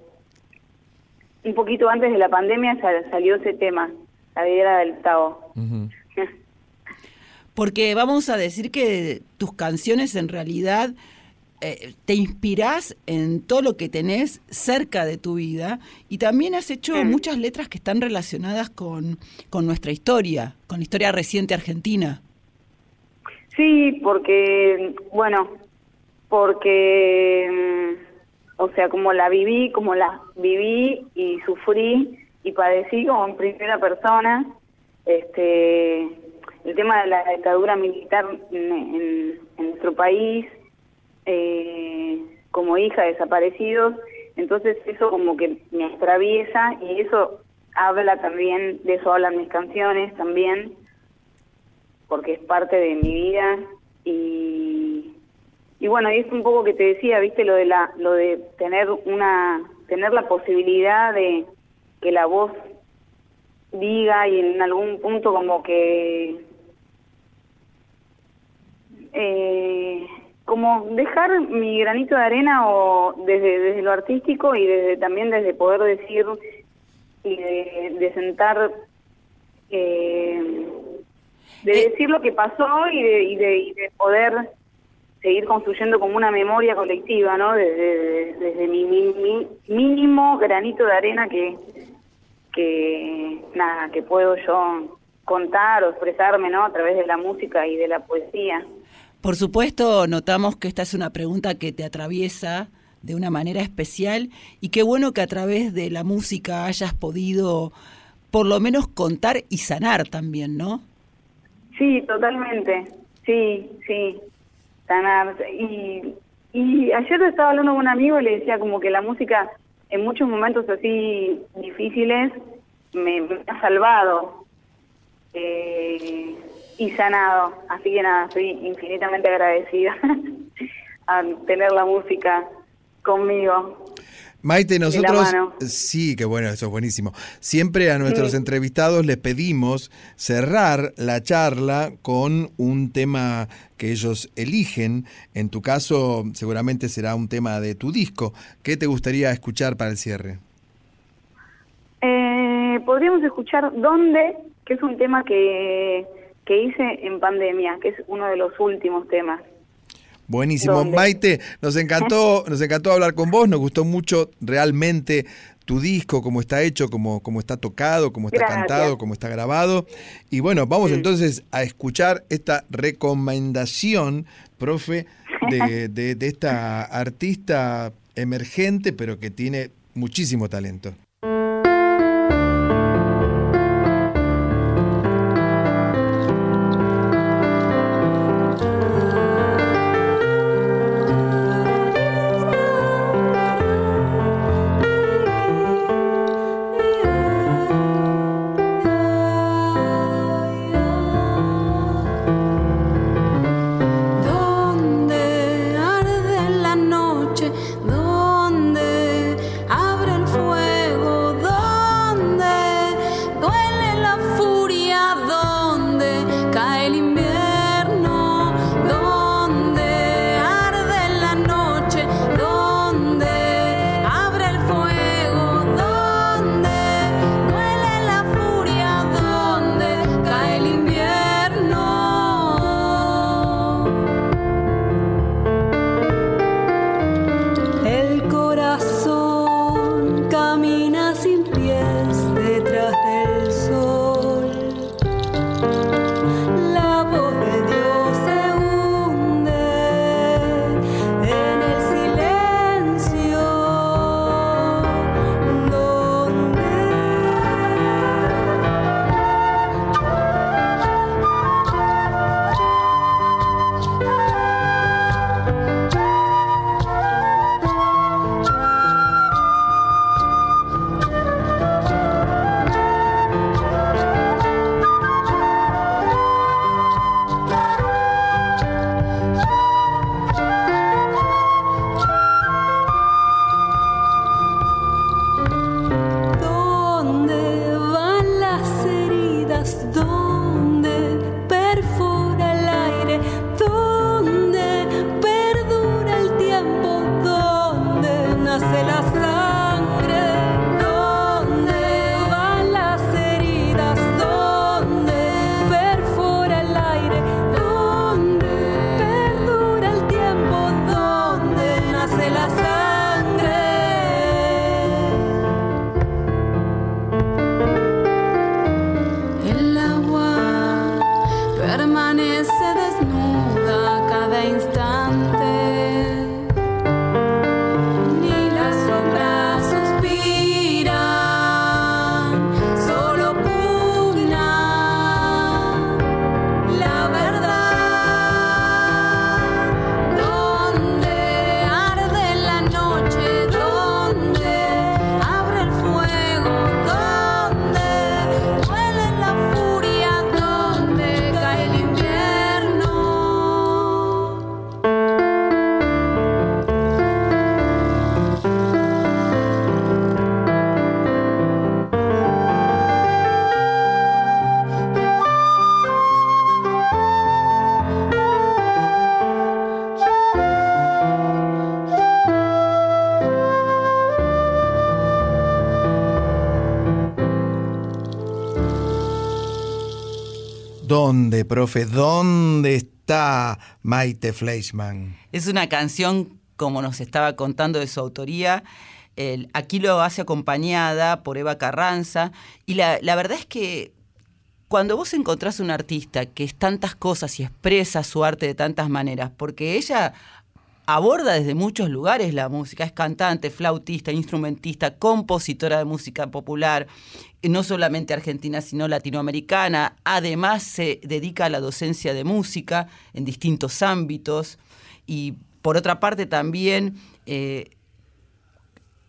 un poquito antes de la pandemia sal- salió ese tema, la vida del Tao. Porque vamos a decir que tus canciones en realidad eh, te inspirás en todo lo que tenés cerca de tu vida y también has hecho muchas letras que están relacionadas con, con nuestra historia, con la historia reciente argentina. Sí, porque, bueno, porque, mm, o sea, como la viví, como la viví y sufrí y padecí como en primera persona, este, el tema de la dictadura militar en, en nuestro país, eh, como hija de desaparecidos, entonces eso como que me atraviesa y eso habla también, de eso hablan mis canciones también, porque es parte de mi vida y, y bueno, y es un poco que te decía, viste, lo de la, lo de tener una, tener la posibilidad de que la voz diga y en algún punto como que eh, como dejar mi granito de arena o desde, desde lo artístico y desde también desde poder decir y de, sentar eh, de Eh. decir lo que pasó y de, y de, y de poder seguir construyendo como una memoria colectiva, ¿no? Desde, desde mi, mi- mi mínimo granito de arena que, que, nada, que puedo yo contar o expresarme, ¿no? A través de la música y de la poesía. Por supuesto, notamos que esta es una pregunta que te atraviesa de una manera especial y qué bueno que a través de la música hayas podido por lo menos contar y sanar también, ¿no? Sí, totalmente. Sí, sí. Sanar. Y, y ayer estaba hablando con un amigo y le decía como que la música en muchos momentos así difíciles me, me ha salvado eh, y sanado. Así que nada, estoy infinitamente agradecida a tener la música conmigo. Maite, nosotros, sí, que bueno, eso es buenísimo. Siempre a nuestros Sí. entrevistados les pedimos cerrar la charla con un tema que ellos eligen. En tu caso, seguramente será un tema de tu disco. ¿Qué te gustaría escuchar para el cierre? Eh, podríamos escuchar Dónde, que es un tema que, que hice en pandemia, que es uno de los últimos temas. Buenísimo, ¿Dónde? Maite, nos encantó, nos encantó hablar con vos, nos gustó mucho realmente tu disco, cómo está hecho, cómo, cómo está tocado, cómo está Gracias. cantado, cómo está grabado. Y bueno, vamos entonces a escuchar esta recomendación, profe, de, de- de esta artista emergente, pero que tiene muchísimo talento. Permanece desnuda cada instante. ¿Dónde está Maite Fleischmann? Es una canción, como nos estaba contando de su autoría, aquí lo hace acompañada por Eva Carranza, y la, la verdad es que cuando vos encontrás un artista que es tantas cosas y expresa su arte de tantas maneras, porque ella aborda desde muchos lugares la música, es cantante, flautista, instrumentista, compositora de música popular, eh, no solamente argentina, sino latinoamericana, además se dedica a la docencia de música en distintos ámbitos. Y por otra parte también eh,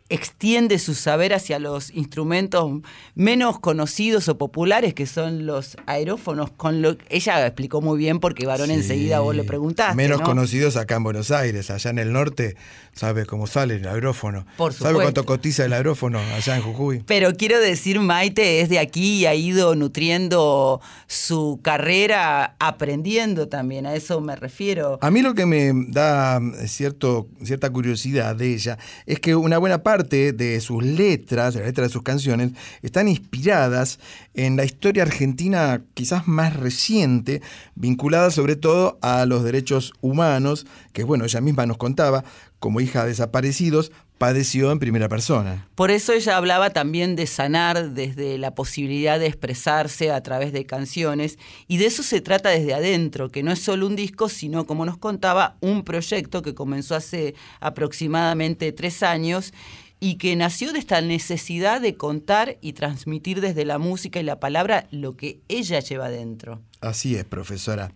extiende su saber hacia los instrumentos menos conocidos o populares que son los aerófonos. Con lo, ella explicó muy bien porque varón enseguida vos le preguntaste. Menos ¿no? conocidos acá en Buenos Aires, allá en el norte, ¿sabes cómo sale el aerófono? Por ¿Sabe supuesto. cuánto cotiza el aerófono allá en Jujuy? Pero quiero decir, Maite es de aquí y ha ido nutriendo su carrera aprendiendo también, a eso me refiero. A mí lo que me da cierto, cierta curiosidad de ella es que una buena parte de sus letras, de la letra de sus canciones, están inspiradas en la historia argentina quizás más reciente, vinculada sobre todo a los derechos humanos, que bueno, ella misma nos contaba, como hija de desaparecidos, padeció en primera persona. Por eso ella hablaba también de sanar desde la posibilidad de expresarse a través de canciones y de eso se trata desde adentro, que no es solo un disco, sino como nos contaba, un proyecto que comenzó hace aproximadamente tres años y que nació de esta necesidad de contar y transmitir desde la música y la palabra lo que ella lleva dentro. Así es, profesora.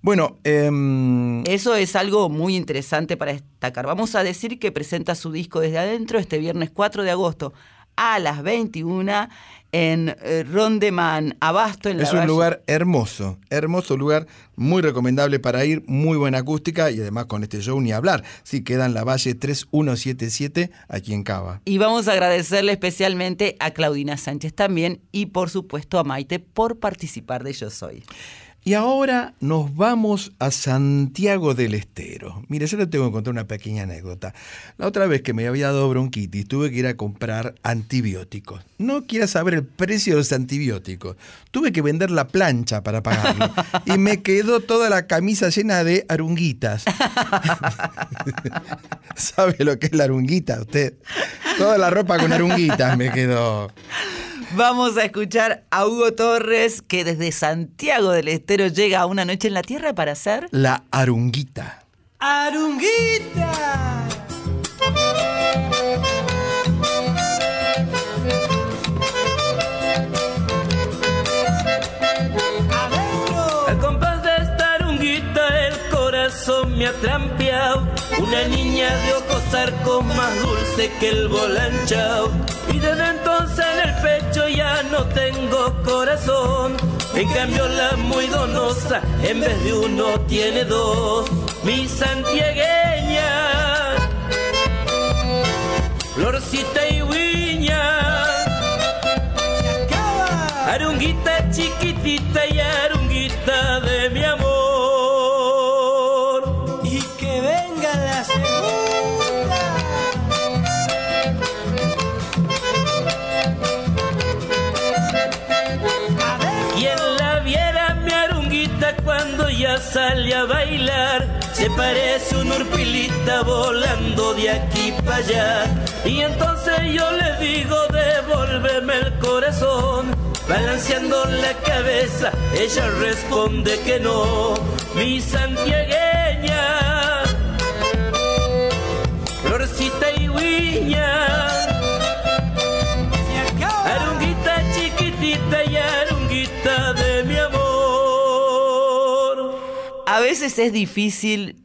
Bueno, em, Eso es algo muy interesante para destacar. Vamos a decir que presenta su disco desde adentro este viernes 4 de agosto a las 21 en eh, Rondeman, Abasto, en la es un Valle. lugar hermoso, hermoso lugar, muy recomendable para ir, muy buena acústica y además con este show ni hablar. Sí, queda en la Valle 3177 aquí en Cava. Y vamos a agradecerle especialmente a Claudina Sánchez también y por supuesto a Maite por participar de Yo Soy. Y ahora nos vamos a Santiago del Estero. Mire, yo le tengo que contar una pequeña anécdota. La otra vez que me había dado bronquitis, tuve que ir a comprar antibióticos. No quiera saber el precio de los antibióticos. Tuve que vender la plancha para pagarlo. y me quedó toda la camisa llena de arunguitas. ¿Sabe lo que es la arunguita usted? Toda la ropa con arunguitas me quedó. Vamos a escuchar a Hugo Torres que desde Santiago del Estero llega a una noche en la Tierra para hacer La arunguita. Arunguita. Al compás de esta arunguita el corazón me ha trampeado Una niña de ojos arco más dulce que el volanchao Y desde entonces en el pecho ya no tengo corazón. En cambio la muy donosa en vez de uno tiene dos. Mi santiagueña Florcita y Viña. Arunguita chiquitita y arunguita de mi amor. Sale a bailar, se parece una urpilita volando de aquí para allá. Y entonces yo le digo, devuélveme el corazón. Balanceando la cabeza, ella responde que no, mi santiagueña, florcita y guiña, A veces es difícil,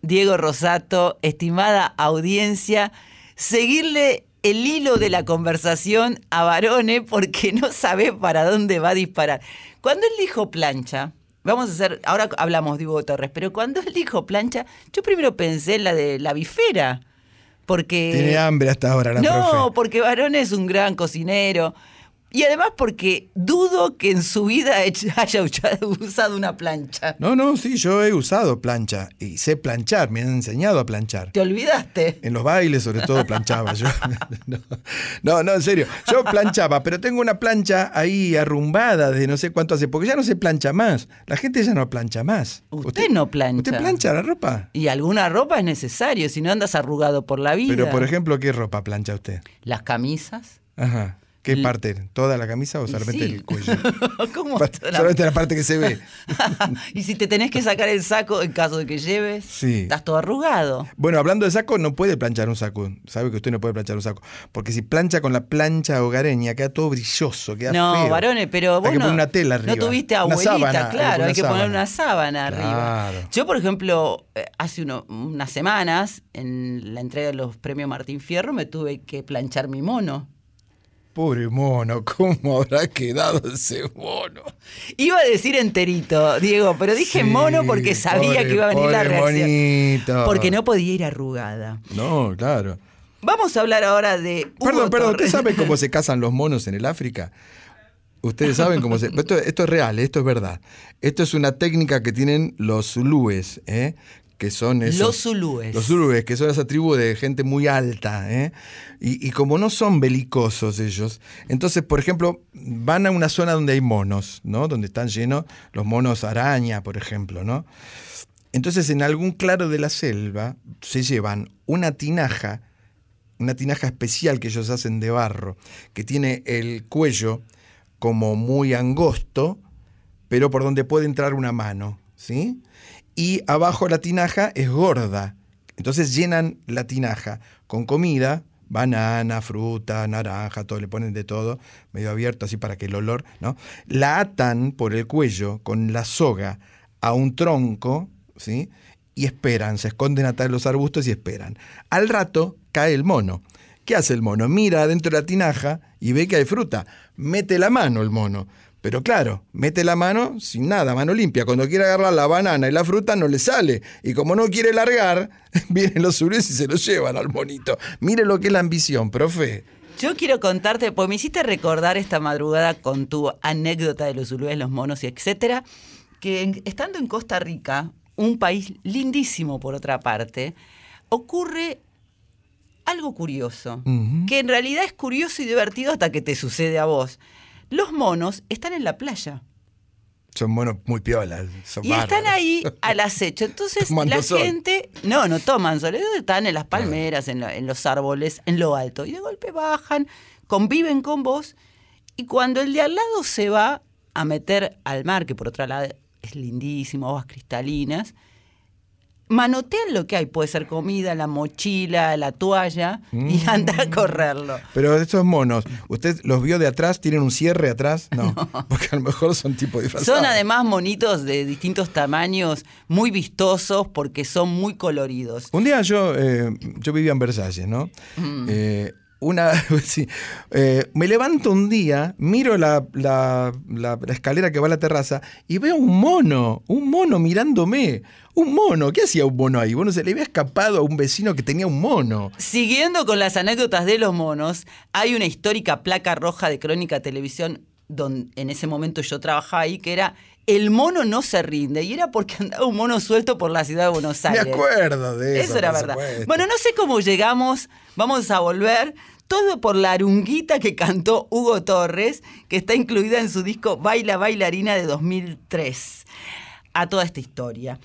Diego Rosato, estimada audiencia, seguirle el hilo de la conversación a Barone porque no sabe para dónde va a disparar. Cuando él dijo plancha, vamos a hacer, ahora hablamos de Hugo Torres, pero cuando él dijo plancha, yo primero pensé en la de la bifera. Porque. Tiene hambre hasta ahora la no, profe. porque Barone es un gran cocinero. Y además porque dudo que en su vida haya usado una plancha. No, no, sí, yo he usado plancha y sé planchar, me han enseñado a planchar. ¿Te olvidaste? En los bailes, sobre todo, planchaba yo. No, no, en serio. Yo planchaba, pero tengo una plancha ahí arrumbada desde no sé cuánto hace, porque ya no se plancha más. La gente ya no plancha más. Usted, no plancha. ¿Usted plancha la ropa? Y alguna ropa es necesario, si no andas arrugado por la vida. Pero, por ejemplo, ¿qué ropa plancha usted? Las camisas. Ajá. ¿Qué parte? ¿Toda la camisa o solamente sí. el cuello? ¿Cómo solamente la parte que se ve. y si te tenés que sacar el saco en caso de que lleves, Sí. estás todo arrugado. Bueno, hablando de saco, no puede planchar un saco. Sabe que usted no puede planchar un saco. Porque si plancha con la plancha hogareña, queda todo brilloso, queda No, feo. varones, pero Hay vos que no, poner una tela no arriba. tuviste Una abuelita, sábana, claro, hay que poner sábana. una sábana arriba. Yo, por ejemplo, eh, hace uno- unas semanas, en la entrega de los premios Martín Fierro, me tuve que planchar mi mono. Pobre mono, ¿cómo habrá quedado ese mono? Iba a decir enterito, Diego, pero dije Sí, mono porque sabía pobre- que iba a venir la reacción. monito. Porque no podía ir arrugada. No, claro. Vamos a hablar ahora de. Hugo Perdón, perdón, ¿usted sabe cómo se casan los monos en el África? Ustedes saben cómo se... Esto, esto es real, esto es verdad. Esto es una técnica que tienen los zulúes, ¿eh? Que son esos- Los zulúes. Los zulúes, que son esa tribu de gente muy alta. ¿eh? Y, y como no son belicosos ellos, entonces, por ejemplo, van a una zona donde hay monos, ¿no? Donde están llenos los monos araña, por ejemplo, ¿no? Entonces, en algún claro de la selva, se llevan una tinaja, una tinaja especial que ellos hacen de barro, que tiene el cuello como muy angosto, pero por donde puede entrar una mano, ¿sí? Y abajo la tinaja es gorda. Entonces llenan la tinaja con comida, banana, fruta, naranja, todo, le ponen de todo, medio abierto así para que el olor, ¿no? La atan por el cuello con la soga a un tronco, ¿sí? Y esperan, se esconden atrás de los arbustos y esperan. Al rato cae el mono. ¿Qué hace el mono? Mira adentro de la tinaja y ve que hay fruta. Mete la mano el mono. Pero claro, mete la mano sin nada, mano limpia. Cuando quiere agarrar la banana y la fruta no le sale. Y como no quiere largar, vienen los zules y se lo llevan al monito. Mire lo que es la ambición, profe. Yo quiero contarte, pues me hiciste recordar esta madrugada con tu anécdota de los zulúes, los monos y etcétera, que estando en Costa Rica, un país lindísimo por otra parte, ocurre algo curioso, que en realidad es curioso y divertido hasta que te sucede a vos. Los monos están en la playa. Son monos muy piolas. Son Y están ahí al acecho. Entonces Tomando la sol. gente, no, no toman sol, están en las palmeras, en, en los árboles, en lo alto. Y de golpe bajan, conviven con vos. Y cuando el de al lado se va a meter al mar, que por otro lado es lindísimo, aguas cristalinas, manotean lo que hay. Puede ser comida, la mochila, la toalla, y Mm. anda a correrlo. Pero estos monos, ¿usted los vio de atrás? ¿Tienen un cierre atrás? No, porque a lo mejor son tipo disfrazados. Son además monitos de distintos tamaños, muy vistosos porque son muy coloridos. Un día yo, eh, yo vivía en Versalles, ¿no? Mm. Eh, una, sí, eh, me levanto un día, miro la, la- la- la escalera que va a la terraza y veo un mono, un mono mirándome. Un mono, ¿qué hacía un mono ahí? Bueno, se le había escapado a un vecino que tenía un mono. Siguiendo con las anécdotas de los monos, hay una histórica placa roja de Crónica Televisión, donde en ese momento yo trabajaba ahí, que era El mono no se rinde, y era porque andaba un mono suelto por la ciudad de Buenos Me Aires. acuerdo de eso. Eso era verdad. supuesto. Bueno, no sé cómo llegamos, vamos a volver. Todo por la arunguita que cantó Hugo Torres, que está incluida en su disco Baila Bailarina de 2003. A toda esta historia.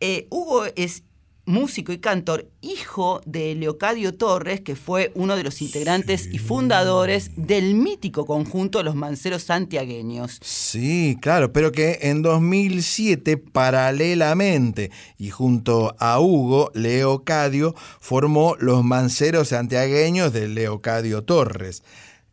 Eh, Hugo es músico y cantor, hijo de Leocadio Torres, que fue uno de los integrantes y fundadores del mítico conjunto Los Manceros Santiagueños. Sí, claro, pero que en 2007, paralelamente y junto a Hugo, Leocadio formó Los Manceros Santiagueños de Leocadio Torres.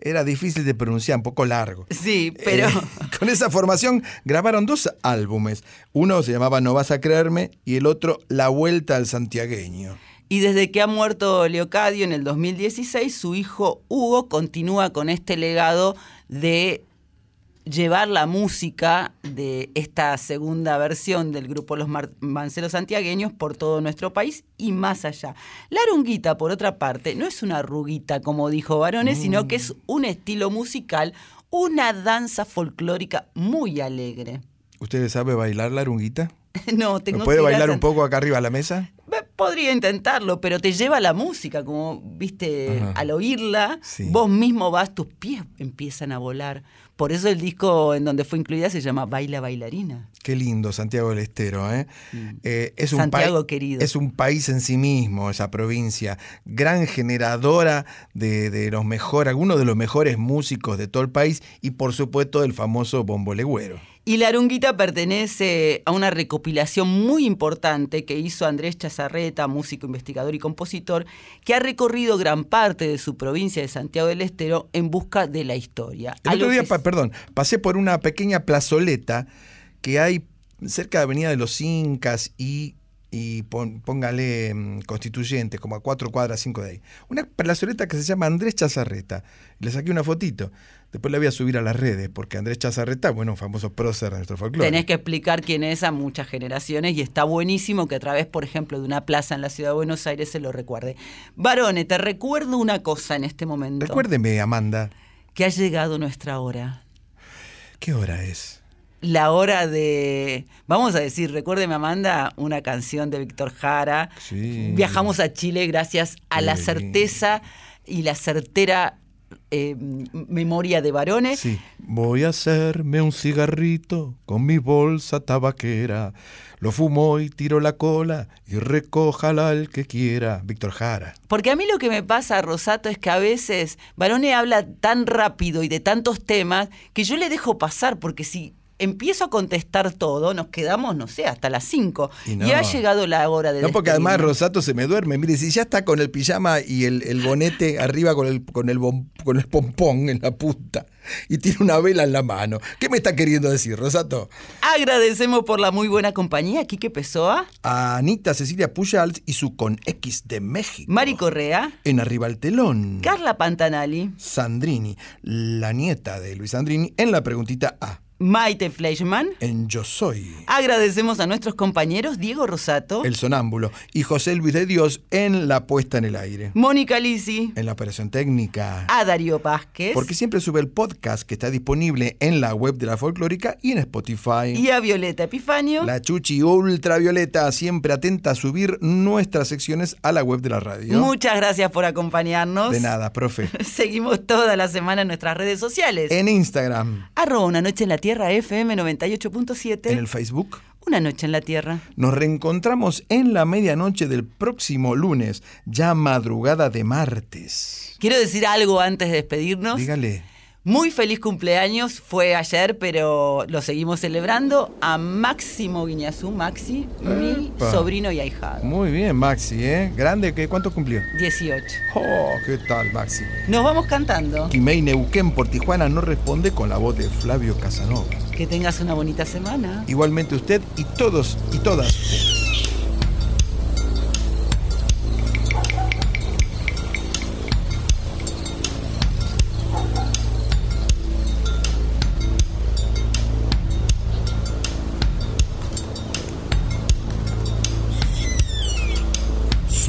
Era difícil de pronunciar, un poco largo. Sí, pero... Eh, con esa formación grabaron dos álbumes. Uno se llamaba No vas a creerme y el otro La Vuelta al Santiagueño. Y desde que ha muerto Leocadio en el 2016, su hijo Hugo continúa con este legado de llevar la música de esta segunda versión del grupo Los Manceros Santiagueños por todo nuestro país y más allá. La arunguita, por otra parte, no es una arruguita, como dijo Varones, sino que es un estilo musical, una danza folclórica muy alegre. ¿Usted sabe bailar la arunguita? No, tengo ¿Me puede que ir a bailar un poco acá arriba a la mesa? Podría intentarlo, pero te lleva la música, como viste, Ajá. al oírla, Sí. vos mismo vas, tus pies empiezan a volar. Por eso el disco en donde fue incluida se llama Baila Bailarina. Qué lindo Santiago del Estero, ¿eh? Eh, es un Mm. Santiago querido. Es un país en sí mismo, esa provincia, gran generadora de, de los mejores, algunos de los mejores músicos de todo el país y por supuesto del famoso bombo legüero. Y la arunguita pertenece a una recopilación muy importante que hizo Andrés Chazarreta, músico, investigador y compositor, que ha recorrido gran parte de su provincia de Santiago del Estero en busca de la historia. El otro día, pa- perdón, pasé por una pequeña plazoleta que hay cerca de Avenida de los Incas y, y pon- póngale mm, Constituyente, como a cuatro cuadras, cinco de ahí. Una plazoleta que se llama Andrés Chazarreta. Le saqué una fotito. Después la voy a subir a las redes, porque Andrés Chazarreta, bueno, un famoso prócer de nuestro folclore. Tenés que explicar quién es a muchas generaciones y está buenísimo que a través, por ejemplo, de una plaza en la ciudad de Buenos Aires se lo recuerde. Varone, te recuerdo una cosa en este momento. Recuérdeme, Amanda, Que ha llegado nuestra hora. ¿qué hora es? La hora de, vamos a decir, recuérdeme Amanda, una canción de Víctor Jara. Sí. Viajamos a Chile gracias a la certeza y la certera eh, memoria de varones. Sí. Voy a hacerme un cigarrito con mi bolsa tabaquera. Lo fumo y tiro la cola y recójala el que quiera. Víctor Jara. Porque a mí lo que me pasa, Rosato, es que a veces Barone habla tan rápido y de tantos temas que yo le dejo pasar, porque si empiezo a contestar todo, nos quedamos, no sé, hasta las 5. Y ha llegado la hora de No, porque además. Rosato se me duerme. Mire, si ya está con el pijama y el, el bonete arriba con el, con, el con el pompón en la punta y tiene una vela en la mano. ¿Qué me está queriendo decir, Rosato? Agradecemos por la muy buena compañía, Quique Pessoa, A Anita Cecilia Pujals y su con X de México. Mari Correa, En Arriba al Telón. Carla Pantanali, Sandrini, la nieta de Luis Sandrini, en la preguntita A. Maite Fleischmann. En Yo Soy. Agradecemos a nuestros compañeros Diego Rosato, El Sonámbulo. Y José Luis de Dios en La Puesta en el Aire. Mónica Lisi, En la operación técnica. a Darío Vázquez Porque siempre sube el podcast que está disponible en la web de la folclórica y en Spotify. y a Violeta Epifanio. La Chuchi Ultravioleta, siempre atenta a subir nuestras secciones a la web de la radio. Muchas gracias por acompañarnos. De nada, profe. Seguimos toda la semana en nuestras redes sociales. En Instagram, Arroba una noche en la tierra FM 98.7. en el Facebook. Una noche en la tierra. Nos reencontramos en la medianoche del próximo lunes, ya madrugada de martes. Quiero decir algo antes de despedirnos. Dígale. Muy feliz cumpleaños, fue ayer, pero lo seguimos celebrando a Máximo Guiñazú, Maxi, mi sobrino y ahijado. Muy bien, Maxi, ¿eh? Grande, ¿qué, ¿cuánto cumplió? 18. Oh, ¿qué tal, Maxi? Nos vamos cantando. Quimei Neuquén por Tijuana no responde con la voz de Flavio Casanova. Que tengas una bonita semana. Igualmente usted y todos y todas.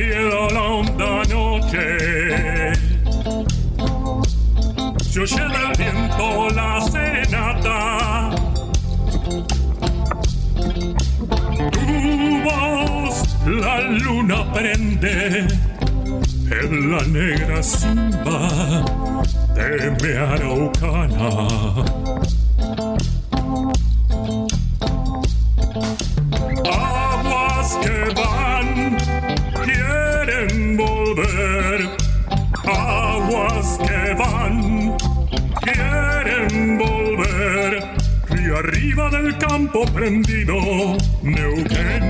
Cielo la honda noche. Se oye del viento la serenata. Tu voz la luna prende en la negra simba de mi araucana. Campo prendido, Neuquén,